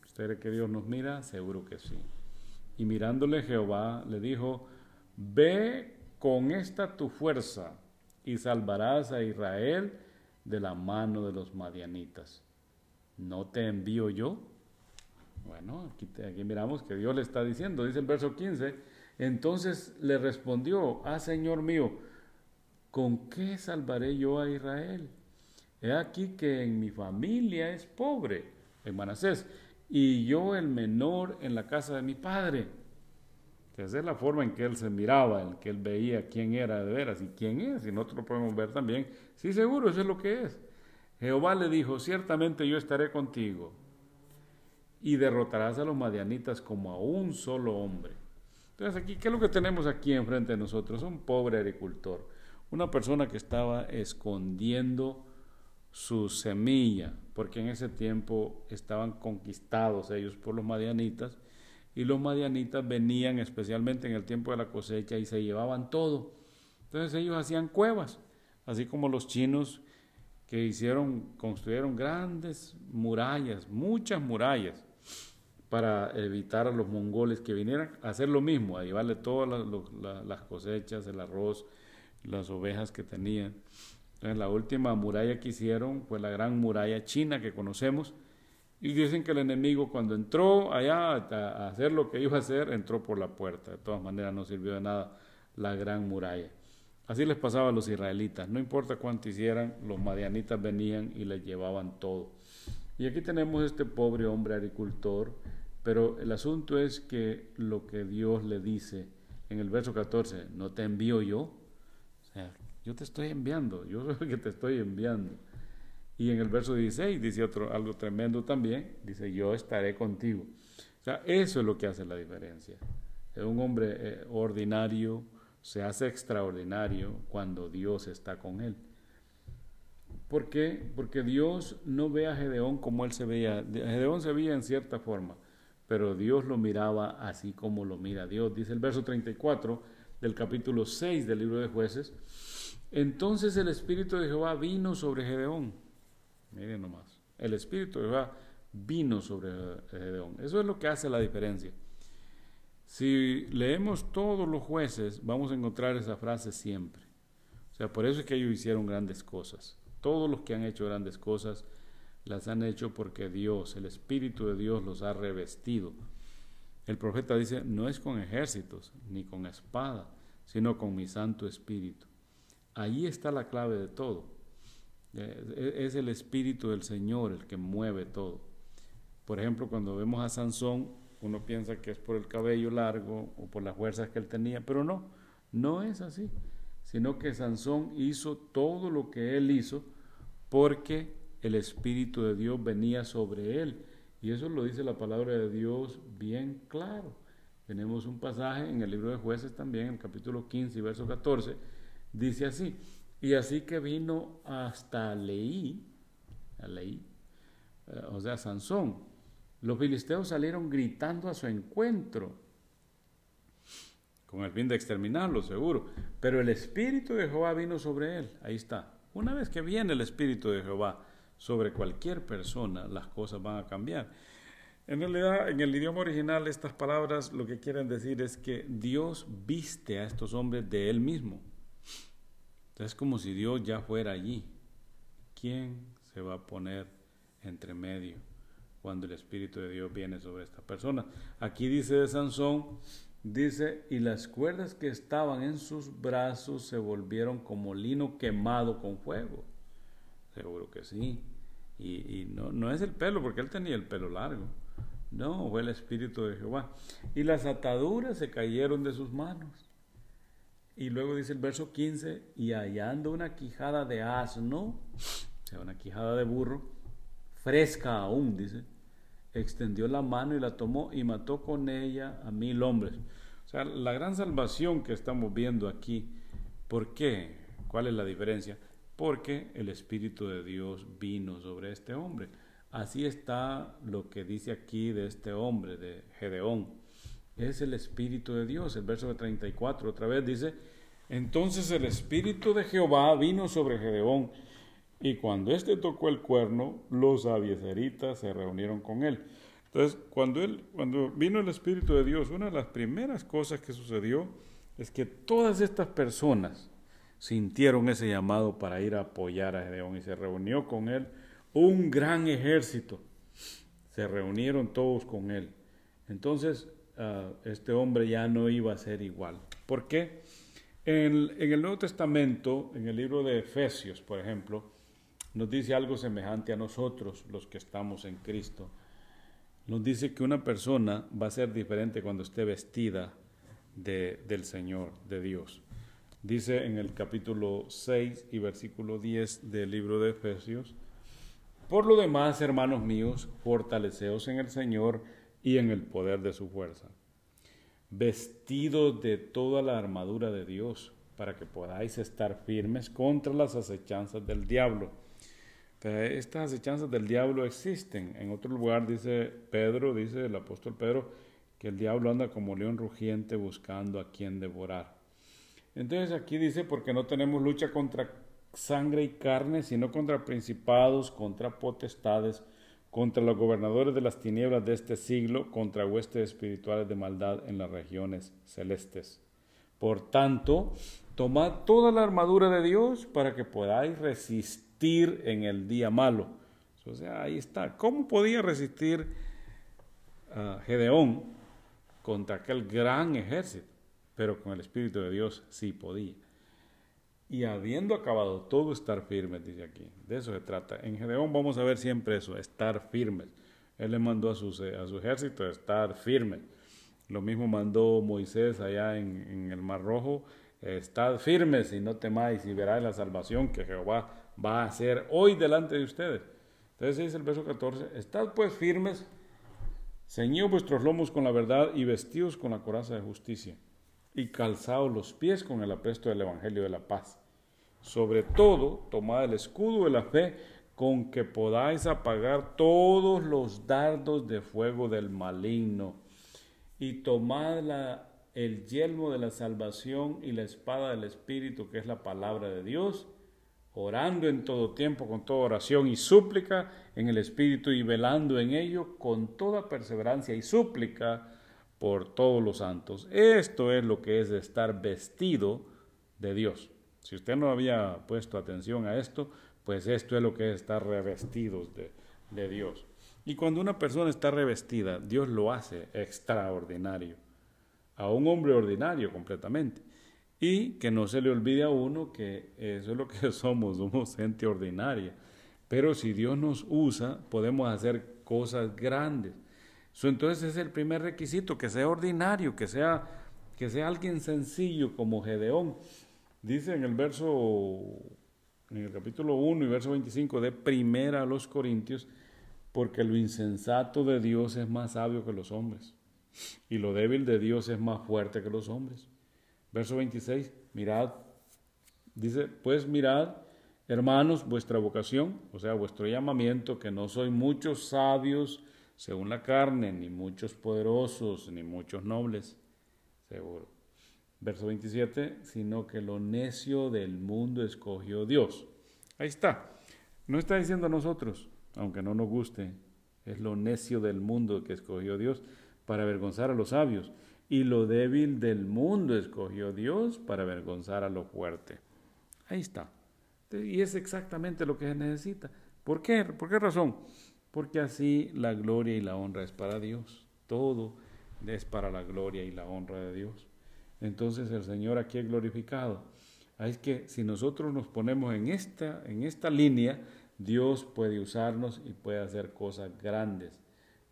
¿Usted cree que Dios nos mira? Seguro que sí. Y mirándole Jehová, le dijo, ve con esta tu fuerza y salvarás a Israel de la mano de los madianitas. ¿No te envío yo? Bueno, aquí, miramos que Dios le está diciendo, dice el verso 15, entonces le respondió, ah Señor mío, ¿con qué salvaré yo a Israel? He aquí que en mi familia es pobre, en Manasés, y yo el menor en la casa de mi padre. Esa es la forma en que él se miraba, en que él veía quién era de veras y quién es, y nosotros lo podemos ver también. Sí, seguro, eso es lo que es. Jehová le dijo, ciertamente yo estaré contigo y derrotarás a los madianitas como a un solo hombre. Entonces aquí, ¿qué es lo que tenemos aquí enfrente de nosotros? Un pobre agricultor, una persona que estaba escondiendo su semilla, porque en ese tiempo estaban conquistados ellos por los madianitas, y los madianitas venían especialmente en el tiempo de la cosecha y se llevaban todo. Entonces ellos hacían cuevas, así como los chinos que hicieron, construyeron grandes murallas, muchas murallas, para evitar a los mongoles que vinieran a hacer lo mismo, a llevarle todas las, cosechas, el arroz, las ovejas que tenían. Entonces la última muralla que hicieron fue la gran muralla china que conocemos. Y dicen que el enemigo cuando entró allá a hacer lo que iba a hacer, entró por la puerta. De todas maneras no sirvió de nada la gran muralla. Así les pasaba a los israelitas. No importa cuánto hicieran, los madianitas venían y les llevaban todo. Y aquí tenemos este pobre hombre agricultor pero el asunto es que lo que Dios le dice en el verso 14, no te envío yo, o sea, yo te estoy enviando, yo soy el que te estoy enviando. Y en el verso 16 dice otro, algo tremendo también, dice, yo estaré contigo. O sea, eso es lo que hace la diferencia. Un hombre eh, ordinario se hace extraordinario cuando Dios está con él. ¿Por qué? Porque Dios no ve a Gedeón como él se veía. Gedeón se veía en cierta forma pero Dios lo miraba así como lo mira Dios. Dice el verso 34 del capítulo 6 del libro de jueces. Entonces el Espíritu de Jehová vino sobre Gedeón. Miren nomás. El Espíritu de Jehová vino sobre Gedeón. Eso es lo que hace la diferencia. Si leemos todos los jueces, vamos a encontrar esa frase siempre. O sea, por eso es que ellos hicieron grandes cosas. Todos los que han hecho grandes cosas las han hecho porque Dios, el Espíritu de Dios los ha revestido. El profeta dice, no es con ejércitos ni con espada, sino con mi Santo Espíritu. Ahí está la clave de todo. Eh, es el Espíritu del Señor el que mueve todo. Por ejemplo, cuando vemos a Sansón, uno piensa que es por el cabello largo o por las fuerzas que él tenía, pero no, no es así, sino que Sansón hizo todo lo que él hizo porque el Espíritu de Dios venía sobre él. Y eso lo dice la palabra de Dios bien claro. Tenemos un pasaje en el libro de jueces también, en el capítulo 15 y verso 14, dice así, y así que vino hasta Leí, a Leí, eh, o sea, Sansón, los filisteos salieron gritando a su encuentro, con el fin de exterminarlo, seguro, pero el Espíritu de Jehová vino sobre él, ahí está. Una vez que viene el Espíritu de Jehová, sobre cualquier persona, las cosas van a cambiar. En realidad, en el idioma original, estas palabras lo que quieren decir es que Dios viste a estos hombres de Él mismo. Es como si Dios ya fuera allí. ¿Quién se va a poner entre medio cuando el Espíritu de Dios viene sobre esta persona? Aquí dice de Sansón, dice, y las cuerdas que estaban en sus brazos se volvieron como lino quemado con fuego. Seguro que sí. Y, no, no es el pelo, porque él tenía el pelo largo. No, fue el Espíritu de Jehová. Y las ataduras se cayeron de sus manos. Y luego dice el verso 15, y hallando una quijada de asno, o sea, una quijada de burro, fresca aún, dice, extendió la mano y la tomó y mató con ella a mil hombres. O sea, la gran salvación que estamos viendo aquí, ¿por qué? ¿Cuál es la diferencia? Porque el Espíritu de Dios vino sobre este hombre. Así está lo que dice aquí de este hombre, de Gedeón. Es el Espíritu de Dios. El verso de 34 otra vez dice, entonces el Espíritu de Jehová vino sobre Gedeón, y cuando éste tocó el cuerno, los abieseritas se reunieron con él. Entonces, cuando, él, cuando vino el Espíritu de Dios, una de las primeras cosas que sucedió es que todas estas personas, sintieron ese llamado para ir a apoyar a Gedeón y se reunió con él un gran ejército. Se reunieron todos con él. Entonces, ah, este hombre ya no iba a ser igual. ¿Por qué? En, el Nuevo Testamento, en el libro de Efesios, por ejemplo, nos dice algo semejante a nosotros, los que estamos en Cristo. nos dice que una persona va a ser diferente cuando esté vestida de, del Señor, de Dios. Dice en el capítulo 6 y versículo 10 del libro de Efesios, por lo demás, hermanos míos, fortaleceos en el Señor y en el poder de su fuerza, vestidos de toda la armadura de Dios, para que podáis estar firmes contra las acechanzas del diablo. estas acechanzas del diablo existen. En otro lugar dice Pedro, dice el apóstol Pedro, que el diablo anda como león rugiente buscando a quien devorar. Entonces aquí dice, porque no tenemos lucha contra sangre y carne, sino contra principados, contra potestades, contra los gobernadores de las tinieblas de este siglo, contra huestes espirituales de maldad en las regiones celestes. Por tanto, tomad toda la armadura de Dios para que podáis resistir en el día malo. O sea, ahí está. ¿Cómo podía resistir uh, Gedeón contra aquel gran ejército? Pero con el Espíritu de Dios sí podía y habiendo acabado todo estar firmes, dice aquí. De eso se trata. En Gedeón vamos a ver siempre eso, estar firmes. Él le mandó a su, a su ejército estar firmes. Lo mismo mandó Moisés allá en, el Mar Rojo, estad firmes y no temáis y veráis la salvación que Jehová va a hacer hoy delante de ustedes. Entonces dice el verso 14, estad pues firmes, ceñid vuestros lomos con la verdad y vestidos con la coraza de justicia y calzaos los pies con el apresto del Evangelio de la paz. Sobre todo, tomad el escudo de la fe con que podáis apagar todos los dardos de fuego del maligno. Y tomad el yelmo de la salvación y la espada del Espíritu, que es la palabra de Dios, orando en todo tiempo con toda oración y súplica en el Espíritu y velando en ello con toda perseverancia y súplica por todos los santos. Esto es lo que es estar vestido de Dios. Si usted no había puesto atención a esto, pues esto es lo que es estar revestidos de, Dios. Y cuando una persona está revestida, Dios lo hace extraordinario, a un hombre ordinario completamente. Y que no se le olvide a uno que eso es lo que somos, somos gente ordinaria. Pero si Dios nos usa, podemos hacer cosas grandes. Entonces es el primer requisito, que sea ordinario, que sea, que sea alguien sencillo como Gedeón. Dice en el verso, en el capítulo 1 y verso 25 de Primera a los Corintios, porque lo insensato de Dios es más sabio que los hombres, y lo débil de Dios es más fuerte que los hombres. Verso 26, mirad, dice, pues mirad, hermanos, vuestra vocación, o sea, vuestro llamamiento, que no soy muchos sabios según la carne, ni muchos poderosos, ni muchos nobles, seguro verso 27, sino que lo necio del mundo escogió Dios. Ahí está. No está diciendo a nosotros, aunque no nos guste, es lo necio del mundo que escogió Dios para avergonzar a los sabios. Y lo débil del mundo escogió Dios para avergonzar a lo fuerte. Ahí está. Y es exactamente lo que se necesita. ¿Por qué? ¿Por qué razón? Porque así la gloria y la honra es para Dios. Todo es para la gloria y la honra de Dios entonces el Señor aquí es glorificado. Es que si nosotros nos ponemos en esta, en esta línea, Dios puede usarnos y puede hacer cosas grandes,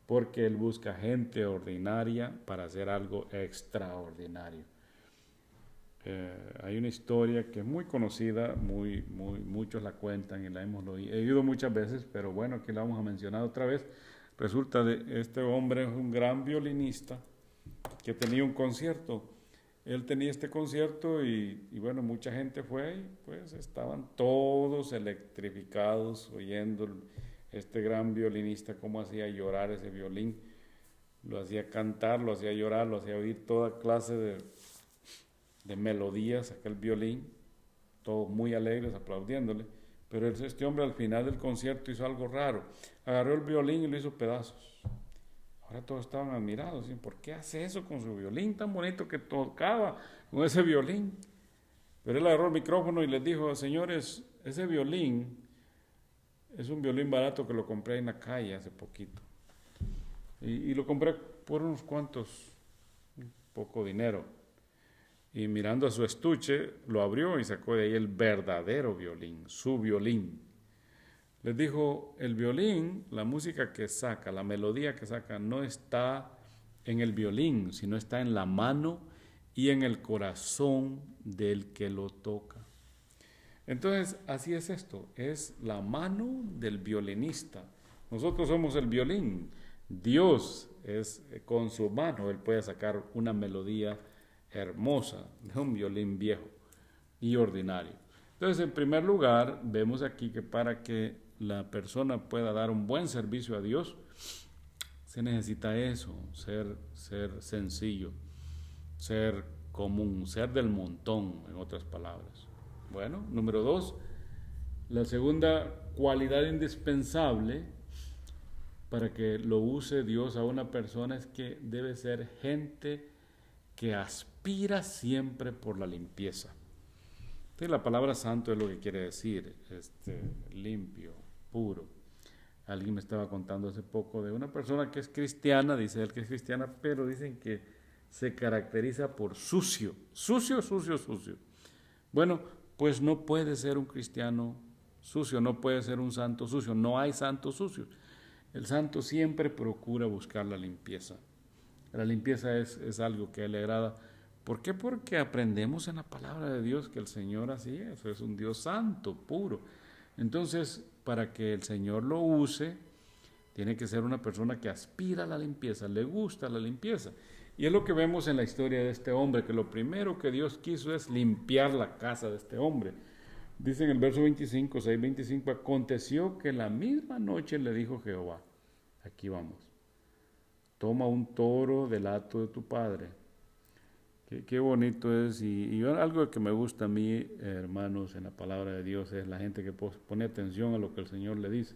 porque Él busca gente ordinaria para hacer algo extraordinario. Eh, hay una historia que es muy conocida, muy, muy, muchos la cuentan y la hemos oído muchas veces, pero bueno, aquí la vamos a mencionar otra vez. Resulta de este hombre es un gran violinista que tenía un concierto él tenía este concierto y, bueno, mucha gente fue y pues estaban todos electrificados oyendo este gran violinista cómo hacía llorar ese violín, lo hacía cantar, lo hacía llorar, lo hacía oír toda clase de, de melodías, aquel violín, todos muy alegres aplaudiéndole. Pero este hombre al final del concierto hizo algo raro, agarró el violín y lo hizo pedazos Ahora todos estaban admirados, ¿por qué hace eso con su violín tan bonito que tocaba con ese violín? Pero él agarró el micrófono y les dijo, señores, ese violín es un violín barato que lo compré en la calle hace poquito. Y, lo compré por unos cuantos, poco dinero. Y mirando a su estuche, lo abrió y sacó de ahí el verdadero violín, su violín. Les dijo, el violín, la música que saca, la melodía que saca, no está en el violín, sino está en la mano y en el corazón del que lo toca. Entonces, así es esto, es la mano del violinista. Nosotros somos el violín. Dios es con su mano, Él puede sacar una melodía hermosa de un violín viejo y ordinario. Entonces, en primer lugar, vemos aquí que para que la persona pueda dar un buen servicio a Dios, se necesita eso, ser, ser sencillo, ser común, ser del montón, en otras palabras. Bueno, número dos, la segunda cualidad indispensable para que lo use Dios a una persona es que debe ser gente que aspira siempre por la limpieza. la palabra santo es lo que quiere decir, este, limpio, puro. Alguien me estaba contando hace poco de una persona que es cristiana, dice él que es cristiana, pero dicen que se caracteriza por sucio, sucio, sucio, sucio. Bueno, pues no puede ser un cristiano sucio, no puede ser un santo sucio, no hay santos sucios. El santo siempre procura buscar la limpieza. La limpieza es, es algo que le agrada. ¿Por qué? Porque aprendemos en la palabra de Dios que el Señor así es, es un Dios santo, puro. Entonces, para que el Señor lo use, tiene que ser una persona que aspira a la limpieza, le gusta la limpieza. Y es lo que vemos en la historia de este hombre, que lo primero que Dios quiso es limpiar la casa de este hombre. Dice en el verso 25, 6, 25, aconteció que la misma noche le dijo Jehová, aquí vamos, toma un toro del hato de tu padre. Qué, bonito es, y, y, algo que me gusta a mí, hermanos, en la palabra de Dios es la gente que pone atención a lo que el Señor le dice.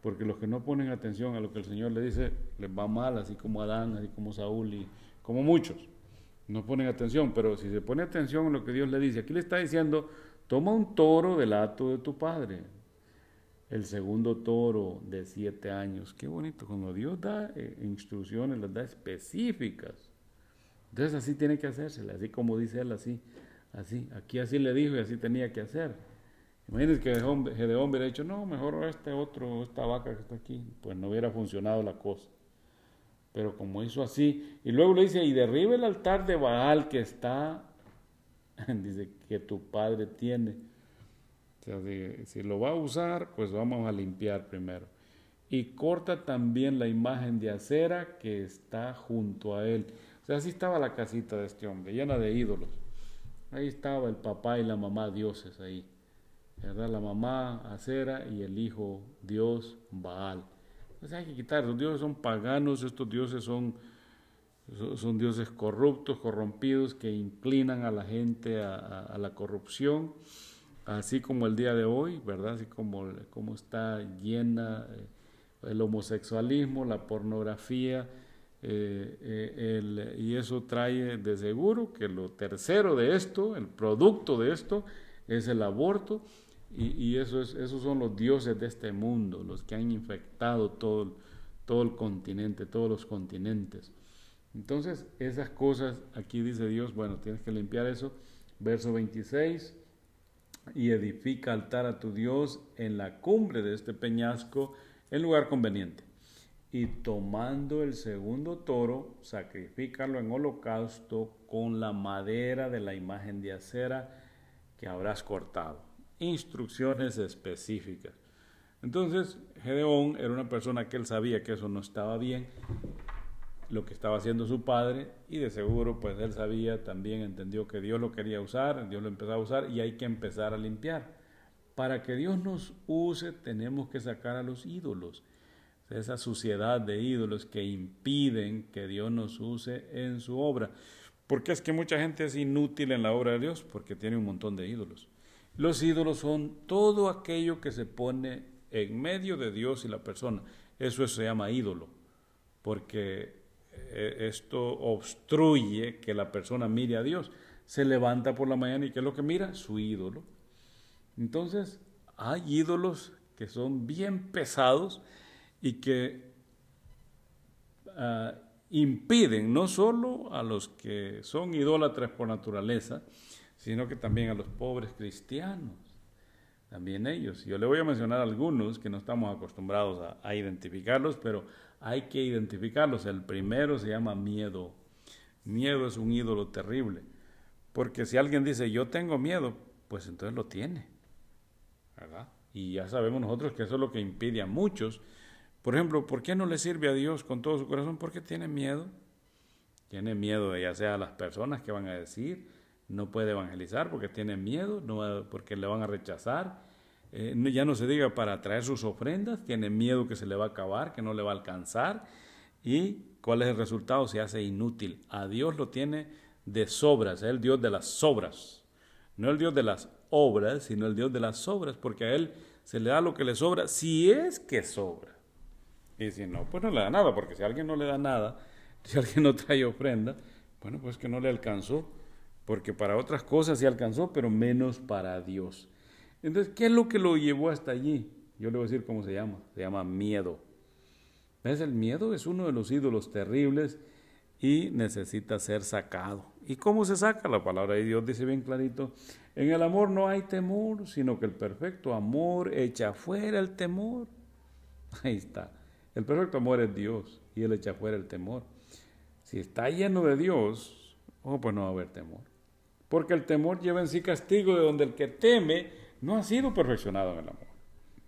Porque los que no ponen atención a lo que el Señor le dice, les va mal, así como Adán, así como Saúl y como muchos. No ponen atención, pero si se pone atención a lo que Dios le dice, aquí le está diciendo, toma un toro del hato de tu padre. El segundo toro de siete años. Qué bonito, cuando Dios da eh, instrucciones, las da específicas. Entonces así tiene que hacerse, así como dice él, así, así. Aquí así le dijo y así tenía que hacer. Imagínense que Gedeón hubiera dicho, no, mejor este otro, esta vaca que está aquí, pues no hubiera funcionado la cosa. Pero como hizo así, y luego le dice, y derribe el altar de Baal que está, dice, que tu padre tiene. Si lo va a usar, pues vamos a limpiar primero. Y corta también la imagen de acera que está junto a él. O sea, así estaba la casita de este hombre, llena de ídolos. Ahí estaba el papá y la mamá dioses ahí. ¿verdad? La mamá acera y el hijo Dios Baal. Entonces hay que quitar, los dioses son paganos, estos dioses son, son dioses corruptos, corrompidos, que inclinan a la gente a, la corrupción, así como el día de hoy, ¿verdad? Así como, como está llena eh, el homosexualismo, la pornografía, eh, eh, y eso trae de seguro que lo tercero de esto, el producto de esto, es el aborto y, eso es, esos son los dioses de este mundo, los que han infectado todo, todo el continente, todos los continentes. Entonces, esas cosas, aquí dice Dios, bueno, tienes que limpiar eso. Verso 26, y edifica altar a tu Dios en la cumbre de este peñasco, en lugar conveniente. Y tomando el segundo toro, sacrifícalo en holocausto con la madera de la imagen de acera que habrás cortado instrucciones específicas. Entonces, Gedeón era una persona que él sabía que eso no estaba bien, lo que estaba haciendo su padre, y de seguro, pues él sabía, también entendió que Dios lo quería usar, Dios lo empezó a usar, y hay que empezar a limpiar. Para que Dios nos use, tenemos que sacar a los ídolos, esa suciedad de ídolos que impiden que Dios nos use en su obra. Porque es que mucha gente es inútil en la obra de Dios, porque tiene un montón de ídolos. Los ídolos son todo aquello que se pone en medio de Dios y la persona. Eso se llama ídolo, porque esto obstruye que la persona mire a Dios. Se levanta por la mañana y ¿qué es lo que mira? Su ídolo. Entonces, hay ídolos que son bien pesados y que ah, impiden no solo a los que son idólatras por naturaleza, sino que también a los pobres cristianos. también ellos. Yo le voy a mencionar algunos que no estamos acostumbrados a identificarlos, pero hay que identificarlos. El primero se llama miedo. Miedo es un ídolo terrible. Porque si alguien dice yo tengo miedo, pues entonces lo tiene. Y ya sabemos nosotros que eso es lo que impide a muchos. Por ejemplo, ¿por qué no le sirve a Dios con todo su corazón? Porque tiene miedo. Tiene miedo, ya sea a las personas que van a decir, no puede evangelizar porque tiene miedo, no, porque le van a rechazar. Eh, ya no se diga para traer sus ofrendas, tiene miedo que se le va a acabar, que no le va a alcanzar. ¿Y cuál es el resultado? Se hace inútil. A Dios lo tiene de sobras, es el Dios de las sobras. No el Dios de las obras, sino el Dios de las sobras, porque a Él se le da lo que le sobra, si es que sobra. Y si no, pues no le da nada, porque si alguien no le da nada, si alguien no trae ofrenda, bueno, pues que no le alcanzó, porque para otras cosas sí alcanzó, pero menos para Dios. Entonces, ¿qué es lo que lo llevó hasta allí? Yo le voy a decir cómo se llama. Se llama miedo. ¿Ves? El miedo es uno de los ídolos terribles y necesita ser sacado. ¿Y cómo se saca? La palabra de Dios dice bien clarito, en el amor no hay temor, sino que el perfecto amor echa fuera el temor. Ahí está. El perfecto amor es Dios y Él echa fuera el temor. Si está lleno de Dios, oh, pues no va a haber temor. Porque el temor lleva en sí castigo de donde el que teme no ha sido perfeccionado en el amor.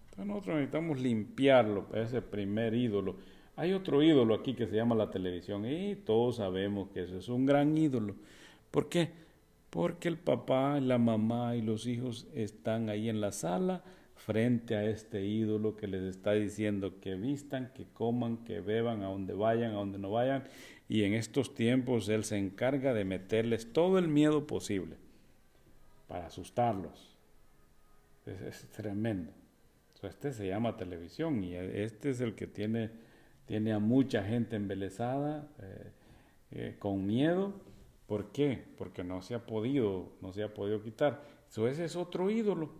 Entonces nosotros necesitamos limpiarlo, ese primer ídolo. Hay otro ídolo aquí que se llama la televisión y todos sabemos que eso es un gran ídolo. ¿Por qué? Porque el papá, la mamá y los hijos están ahí en la sala frente a este ídolo que les está diciendo que vistan, que coman, que beban, a donde vayan, a donde no vayan. Y en estos tiempos Él se encarga de meterles todo el miedo posible para asustarlos. Es, tremendo. este se llama televisión y este es el que tiene, tiene a mucha gente embelesada, eh, eh, con miedo. ¿Por qué? Porque no se ha podido, no se ha podido quitar. Eso ese es otro ídolo,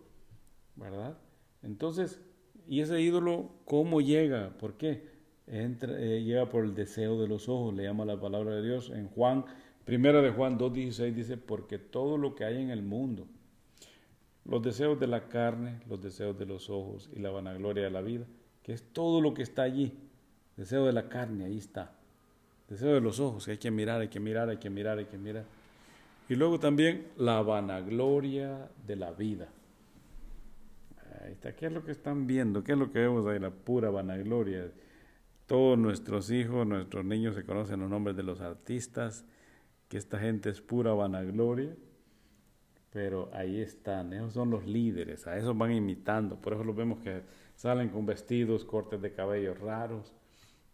¿verdad? Entonces, ¿y ese ídolo cómo llega? ¿Por qué? Entra, eh, llega por el deseo de los ojos, le llama la palabra de Dios. En Juan, primera de Juan 2.16 dice, porque todo lo que hay en el mundo, los deseos de la carne, los deseos de los ojos y la vanagloria de la vida, que es todo lo que está allí, deseo de la carne, ahí está. Deseo de los ojos, que hay que mirar, hay que mirar, hay que mirar, hay que mirar. Y luego también la vanagloria de la vida. Ahí está. ¿Qué es lo que están viendo? ¿Qué es lo que vemos ahí? La pura vanagloria. Todos nuestros hijos, nuestros niños se conocen los nombres de los artistas, que esta gente es pura vanagloria, pero ahí están, esos son los líderes, a esos van imitando, por eso los vemos que salen con vestidos, cortes de cabello raros.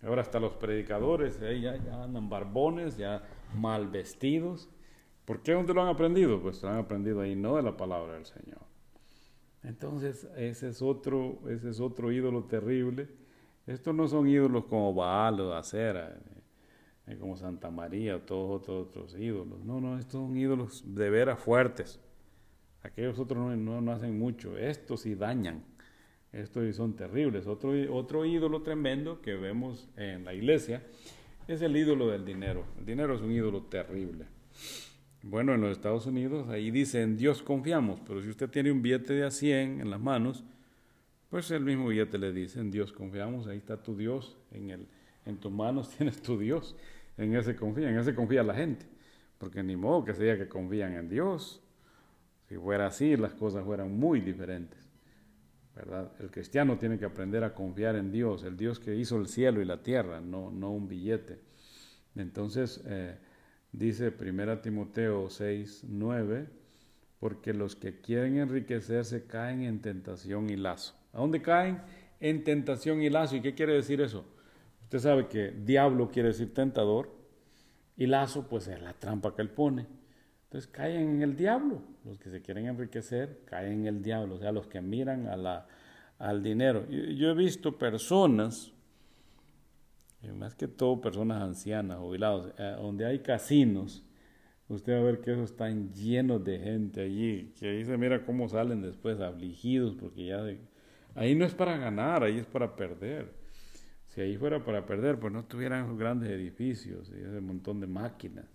Ahora hasta los predicadores ya, ya, andan barbones, ya mal vestidos. ¿Por qué? ¿Dónde lo han aprendido? Pues lo han aprendido ahí, no de la palabra del Señor. Entonces, ese es otro, ese es otro ídolo terrible. Estos no son ídolos como Baal o Acera, eh, como Santa María o todos otros, ídolos. No, no, estos son ídolos de veras fuertes. Aquellos otros no, no, hacen mucho. Estos sí dañan. Estos son terribles. Otro, otro ídolo tremendo que vemos en la iglesia es el ídolo del dinero. El dinero es un ídolo terrible. Bueno, en los Estados Unidos ahí dice en Dios confiamos, pero si usted tiene un billete de a 100 en las manos, pues el mismo billete le dice en Dios confiamos, ahí está tu Dios, en, el, en tus manos tienes tu Dios, en ese confía, en ese confía la gente, porque ni modo que sea que confían en Dios. Si fuera así, las cosas fueran muy diferentes. ¿verdad? El cristiano tiene que aprender a confiar en Dios, el Dios que hizo el cielo y la tierra, no, no un billete. Entonces, eh, Dice 1 Timoteo 6, 9, porque los que quieren enriquecerse caen en tentación y lazo. ¿A dónde caen? En tentación y lazo. ¿Y qué quiere decir eso? Usted sabe que diablo quiere decir tentador y lazo pues es la trampa que él pone. Entonces caen en el diablo. Los que se quieren enriquecer caen en el diablo. O sea, los que miran al dinero. Yo he visto personas más que todo personas ancianas, jubilados, eh, donde hay casinos, usted va a ver que esos están llenos de gente allí, que ahí se mira cómo salen después afligidos, porque ya ahí no es para ganar, ahí es para perder. Si ahí fuera para perder, pues no tuvieran esos grandes edificios y ese montón de máquinas.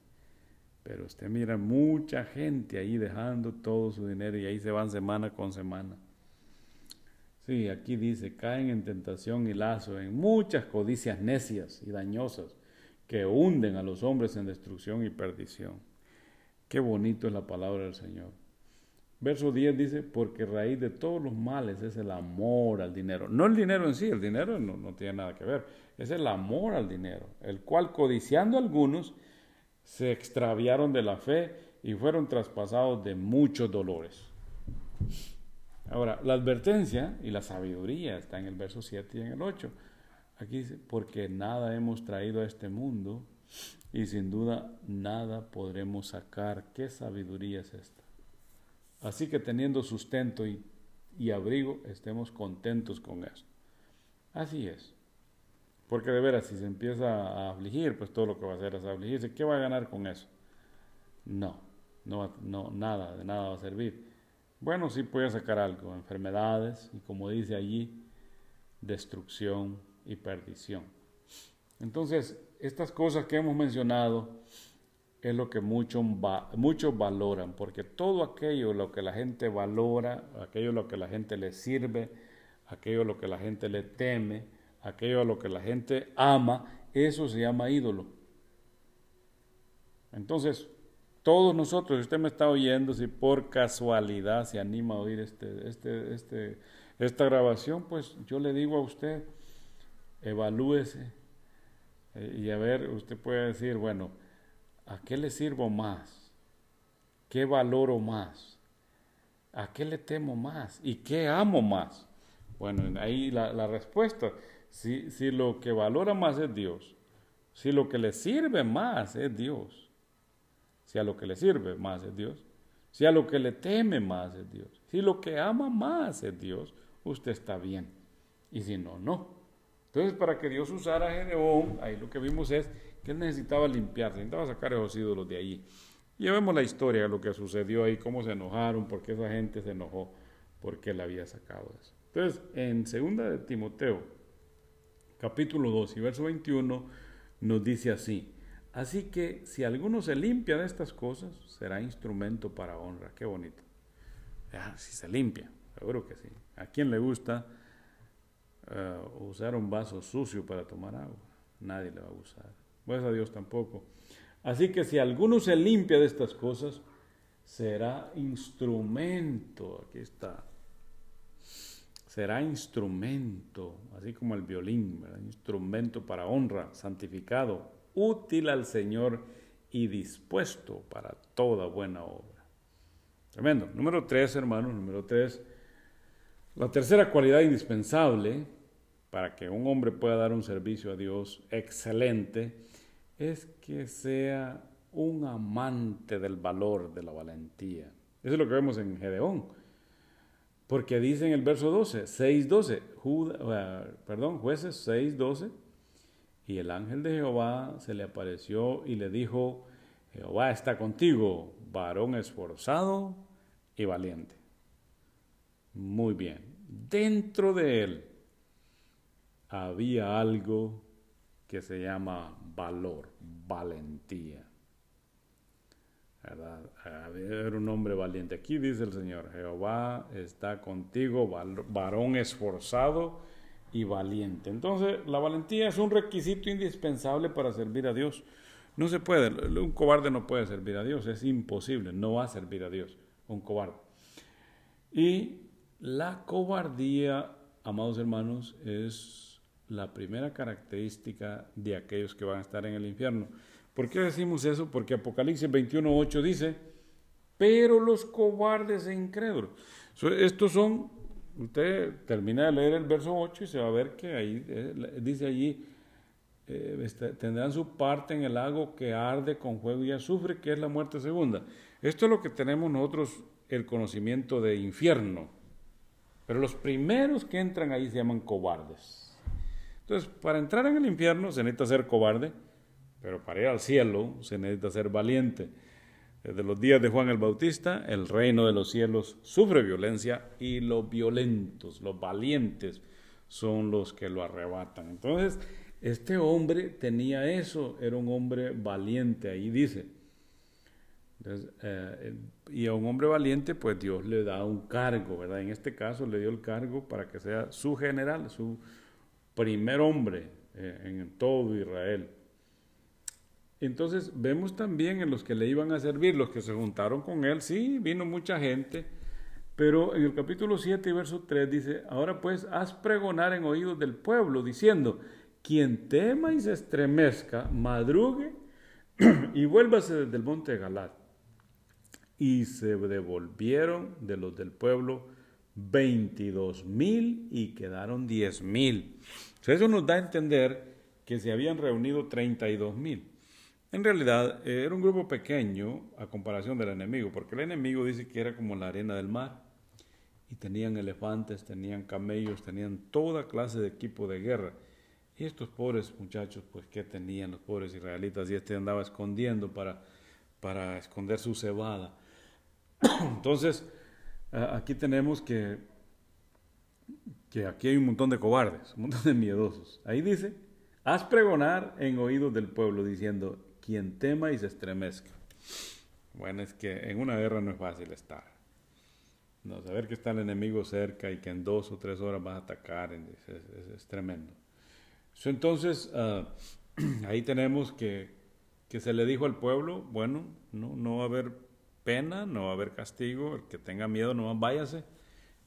Pero usted mira mucha gente ahí dejando todo su dinero y ahí se van semana con semana. Sí, aquí dice, caen en tentación y lazo, en muchas codicias necias y dañosas que hunden a los hombres en destrucción y perdición. Qué bonito es la palabra del Señor. Verso 10 dice, porque raíz de todos los males es el amor al dinero. No el dinero en sí, el dinero no, no tiene nada que ver, es el amor al dinero, el cual codiciando algunos se extraviaron de la fe y fueron traspasados de muchos dolores. Ahora, la advertencia y la sabiduría está en el verso 7 y en el 8. Aquí dice, porque nada hemos traído a este mundo y sin duda nada podremos sacar. ¿Qué sabiduría es esta? Así que teniendo sustento y, abrigo, estemos contentos con eso. Así es. Porque de veras, si se empieza a afligir, pues todo lo que va a hacer es afligirse. ¿Qué va a ganar con eso? No, no, no nada, de nada va a servir. Bueno, sí puede sacar algo, enfermedades y como dice allí, destrucción y perdición. Entonces, estas cosas que hemos mencionado es lo que muchos, muchos valoran, porque todo aquello lo que la gente valora, aquello lo que la gente le sirve, aquello lo que la gente le teme, aquello a lo que la gente ama, eso se llama ídolo. Entonces, todos nosotros, si usted me está oyendo, si por casualidad se anima a oír este, este, este, esta grabación, pues yo le digo a usted, evalúese eh, y a ver, usted puede decir, bueno, ¿a qué le sirvo más? ¿Qué valoro más? ¿A qué le temo más? ¿Y qué amo más? Bueno, ahí la, la respuesta, si, si lo que valora más es Dios, si lo que le sirve más es Dios, si a lo que le sirve más es Dios, si a lo que le teme más es Dios, si lo que ama más es Dios, usted está bien. Y si no, no. Entonces, para que Dios usara a Gedeón, ahí lo que vimos es que él necesitaba limpiarse, necesitaba sacar esos ídolos de allí. Y vemos la historia de lo que sucedió ahí, cómo se enojaron, por qué esa gente se enojó, porque él había sacado eso. Entonces, en segunda de Timoteo, capítulo 2 y verso 21, nos dice así, Así que si alguno se limpia de estas cosas, será instrumento para honra. Qué bonito. si se limpia, seguro que sí. ¿A quién le gusta eh, usar un vaso sucio para tomar agua? Nadie le va a usar. Pues a Dios tampoco. Así que si alguno se limpia de estas cosas, será instrumento. Aquí está. Será instrumento, así como el violín, instrumento para honra, santificado, útil al Señor y dispuesto para toda buena obra. Tremendo. Número tres, hermanos, número tres. La tercera cualidad indispensable para que un hombre pueda dar un servicio a Dios excelente es que sea un amante del valor de la valentía. Eso es lo que vemos en Gedeón. Porque dice en el verso 12, 6.12, uh, perdón, jueces 6.12, y el ángel de Jehová se le apareció y le dijo, Jehová está contigo, varón esforzado y valiente. Muy bien. Dentro de él había algo que se llama valor, valentía. ¿Verdad? Era un hombre valiente. Aquí dice el Señor, Jehová está contigo, varón esforzado y valiente. Entonces, la valentía es un requisito indispensable para servir a Dios. No se puede, un cobarde no puede servir a Dios, es imposible, no va a servir a Dios, un cobarde. Y la cobardía, amados hermanos, es la primera característica de aquellos que van a estar en el infierno. ¿Por qué decimos eso? Porque Apocalipsis 21.8 dice, pero los cobardes e incrédulos. Estos son Usted termina de leer el verso 8 y se va a ver que ahí eh, dice allí, eh, este, tendrán su parte en el lago que arde con fuego y azufre, que es la muerte segunda. Esto es lo que tenemos nosotros, el conocimiento de infierno. Pero los primeros que entran ahí se llaman cobardes. Entonces, para entrar en el infierno se necesita ser cobarde, pero para ir al cielo se necesita ser valiente. Desde los días de Juan el Bautista, el reino de los cielos sufre violencia y los violentos, los valientes, son los que lo arrebatan. Entonces, este hombre tenía eso, era un hombre valiente, ahí dice. Eh, y a un hombre valiente, pues Dios le da un cargo, ¿verdad? En este caso le dio el cargo para que sea su general, su primer hombre eh, en todo Israel. Entonces vemos también en los que le iban a servir, los que se juntaron con él, sí, vino mucha gente, pero en el capítulo 7 y verso 3 dice, ahora pues haz pregonar en oídos del pueblo, diciendo, quien tema y se estremezca, madrugue y vuélvase desde el monte de Galat. Y se devolvieron de los del pueblo veintidós mil y quedaron diez mil. Eso nos da a entender que se habían reunido treinta y dos mil. En realidad eh, era un grupo pequeño a comparación del enemigo, porque el enemigo dice que era como la arena del mar. Y tenían elefantes, tenían camellos, tenían toda clase de equipo de guerra. Y estos pobres muchachos, pues, ¿qué tenían los pobres israelitas? Y este andaba escondiendo para, para esconder su cebada. Entonces, aquí tenemos que, que aquí hay un montón de cobardes, un montón de miedosos. Ahí dice, haz pregonar en oídos del pueblo diciendo, quien tema y se estremezca. Bueno, es que en una guerra no es fácil estar. No, saber que está el enemigo cerca y que en dos o tres horas vas a atacar es tremendo. Entonces, ah, ahí tenemos que, que se le dijo al pueblo, bueno, no, no va a haber pena, no va a haber castigo, el que tenga miedo no váyase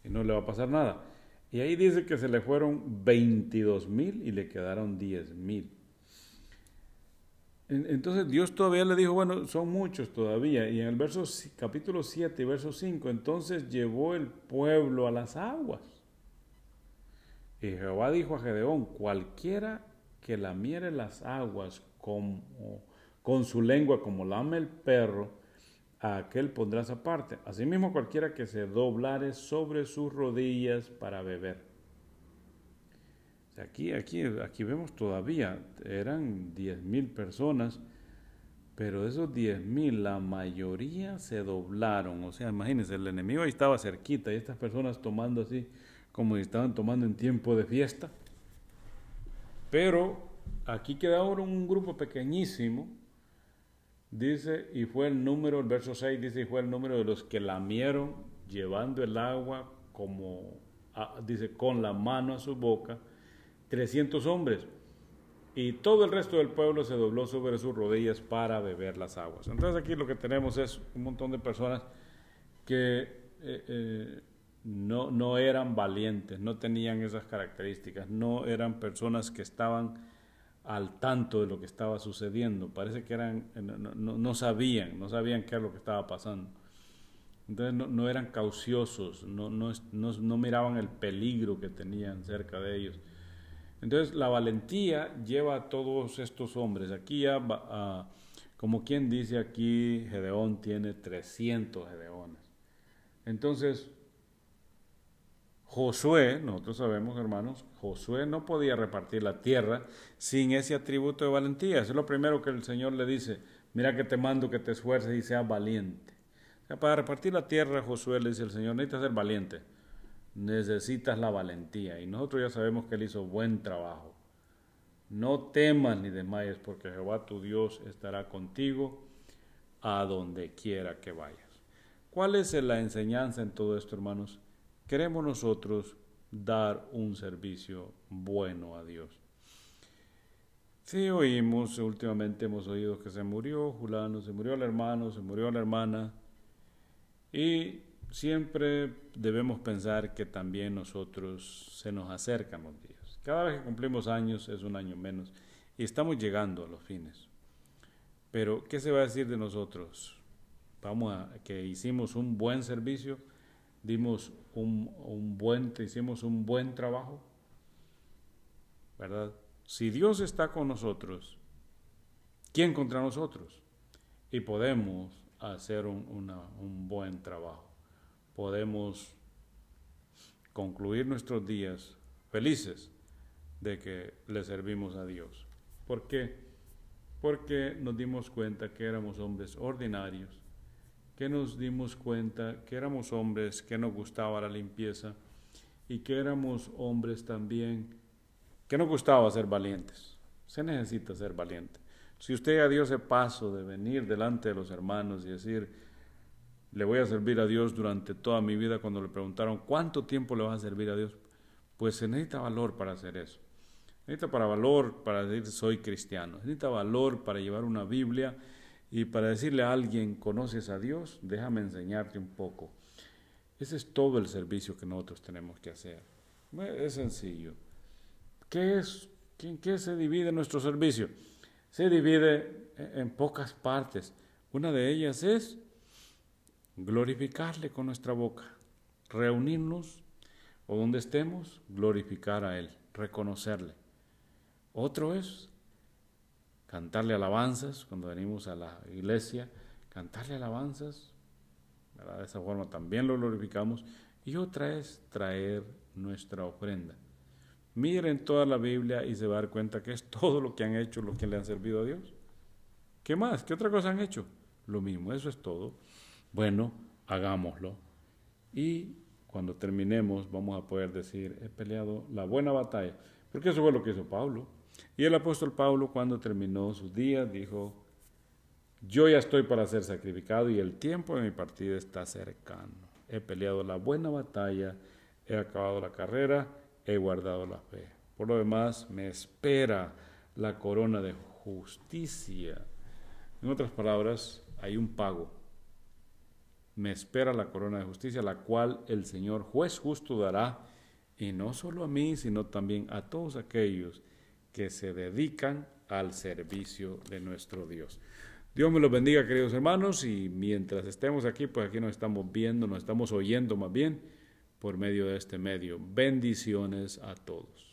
y no le va a pasar nada. Y ahí dice que se le fueron 22 mil y le quedaron 10 mil. Entonces Dios todavía le dijo, bueno, son muchos todavía. Y en el verso, capítulo 7 y verso 5, entonces llevó el pueblo a las aguas y Jehová dijo a Gedeón, cualquiera que lamiere las aguas con su lengua como lame el perro, a aquel pondrás aparte. Asimismo cualquiera que se doblare sobre sus rodillas para beber. Aquí, aquí, aquí vemos todavía, eran diez mil personas, pero esos diez mil, la mayoría se doblaron. O sea, imagínense, el enemigo ahí estaba cerquita y estas personas tomando así como si estaban tomando en tiempo de fiesta. Pero aquí queda ahora un grupo pequeñísimo, dice, y fue el número, el verso 6 dice, y fue el número de los que lamieron llevando el agua como, dice, con la mano a su boca, 300 hombres. Y todo el resto del pueblo se dobló sobre sus rodillas para beber las aguas. Entonces aquí lo que tenemos es un montón de personas que eh, eh, no, no eran valientes, no tenían esas características, no eran personas que estaban al tanto de lo que estaba sucediendo, parece que eran, no, sabían, no sabían qué era lo que estaba pasando. Entonces no, eran cauciosos, no, no, miraban el peligro que tenían cerca de ellos. Entonces la valentía lleva a todos estos hombres. Aquí ya, como quien dice aquí, Gedeón tiene 300 Gedeones. Entonces, Josué, nosotros sabemos, hermanos, Josué no podía repartir la tierra sin ese atributo de valentía. Eso es lo primero que el Señor le dice. Mira que te mando que te esfuerces y seas valiente. para repartir la tierra, Josué le dice el Señor, necesitas ser valiente. Necesitas la valentía. Y nosotros ya sabemos que él hizo buen trabajo. No temas ni desmayes, porque Jehová tu Dios estará contigo a donde quiera que vayas. ¿Cuál es la enseñanza en todo esto, hermanos? queremos nosotros dar un servicio bueno a Dios. Sí, oímos, últimamente hemos oído que se murió Julano, se murió el hermano, se murió la hermana, y siempre debemos pensar que también nosotros se nos acercan los días. Cada vez que cumplimos años es un año menos y estamos llegando a los fines. Pero, ¿qué se va a decir de nosotros? Vamos a que hicimos un buen servicio, dimos un, buen, hicimos un buen trabajo, ¿verdad? Si Dios está con nosotros, ¿quién contra nosotros? Y podemos hacer un buen trabajo. Podemos concluir nuestros días felices de que le servimos a Dios. ¿Por qué? Porque nos dimos cuenta que éramos hombres ordinarios, que nos dimos cuenta que éramos hombres que nos gustaba la limpieza y que éramos hombres también que nos gustaba ser valientes. Se necesita ser valiente. Si usted dio ese paso de venir delante de los hermanos y decir, le voy a servir a Dios durante toda mi vida, cuando le preguntaron, ¿cuánto tiempo le vas a servir a Dios? Pues se necesita valor para hacer eso. Necesita para valor para decir soy cristiano. Necesita valor para llevar una Biblia y para decirle a alguien, ¿conoces a Dios? Déjame enseñarte un poco. Ese es todo el servicio que nosotros tenemos que hacer. Es sencillo. ¿Qué es? ¿En qué se divide nuestro servicio? Se divide en pocas partes. Una de ellas es glorificarle con nuestra boca, reunirnos o donde estemos, glorificar a Él, reconocerle. Otro es cantarle alabanzas cuando venimos a la iglesia, cantarle alabanzas, de esa forma también lo glorificamos. Y otra es traer nuestra ofrenda. Miren toda la Biblia y se va a dar cuenta que es todo lo que han hecho, lo que le han servido a Dios. ¿Qué más? ¿Qué otra cosa han hecho? Lo mismo, eso es todo. Bueno, hagámoslo. Y cuando terminemos vamos a poder decir, he peleado la buena batalla. Porque eso fue lo que hizo Pablo. Y el apóstol Pablo cuando terminó sus días dijo, yo ya estoy para ser sacrificado y el tiempo de mi partida está cercano. He peleado la buena batalla, he acabado la carrera, he guardado la fe. Por lo demás, me espera la corona de justicia. En otras palabras, hay un pago. Me espera la corona de justicia, la cual el Señor juez justo dará, y no solo a mí, sino también a todos aquellos que se dedican al servicio de nuestro Dios. Dios me los bendiga, queridos hermanos, y mientras estemos aquí, pues aquí nos estamos viendo, nos estamos oyendo más bien por medio de este medio. Bendiciones a todos.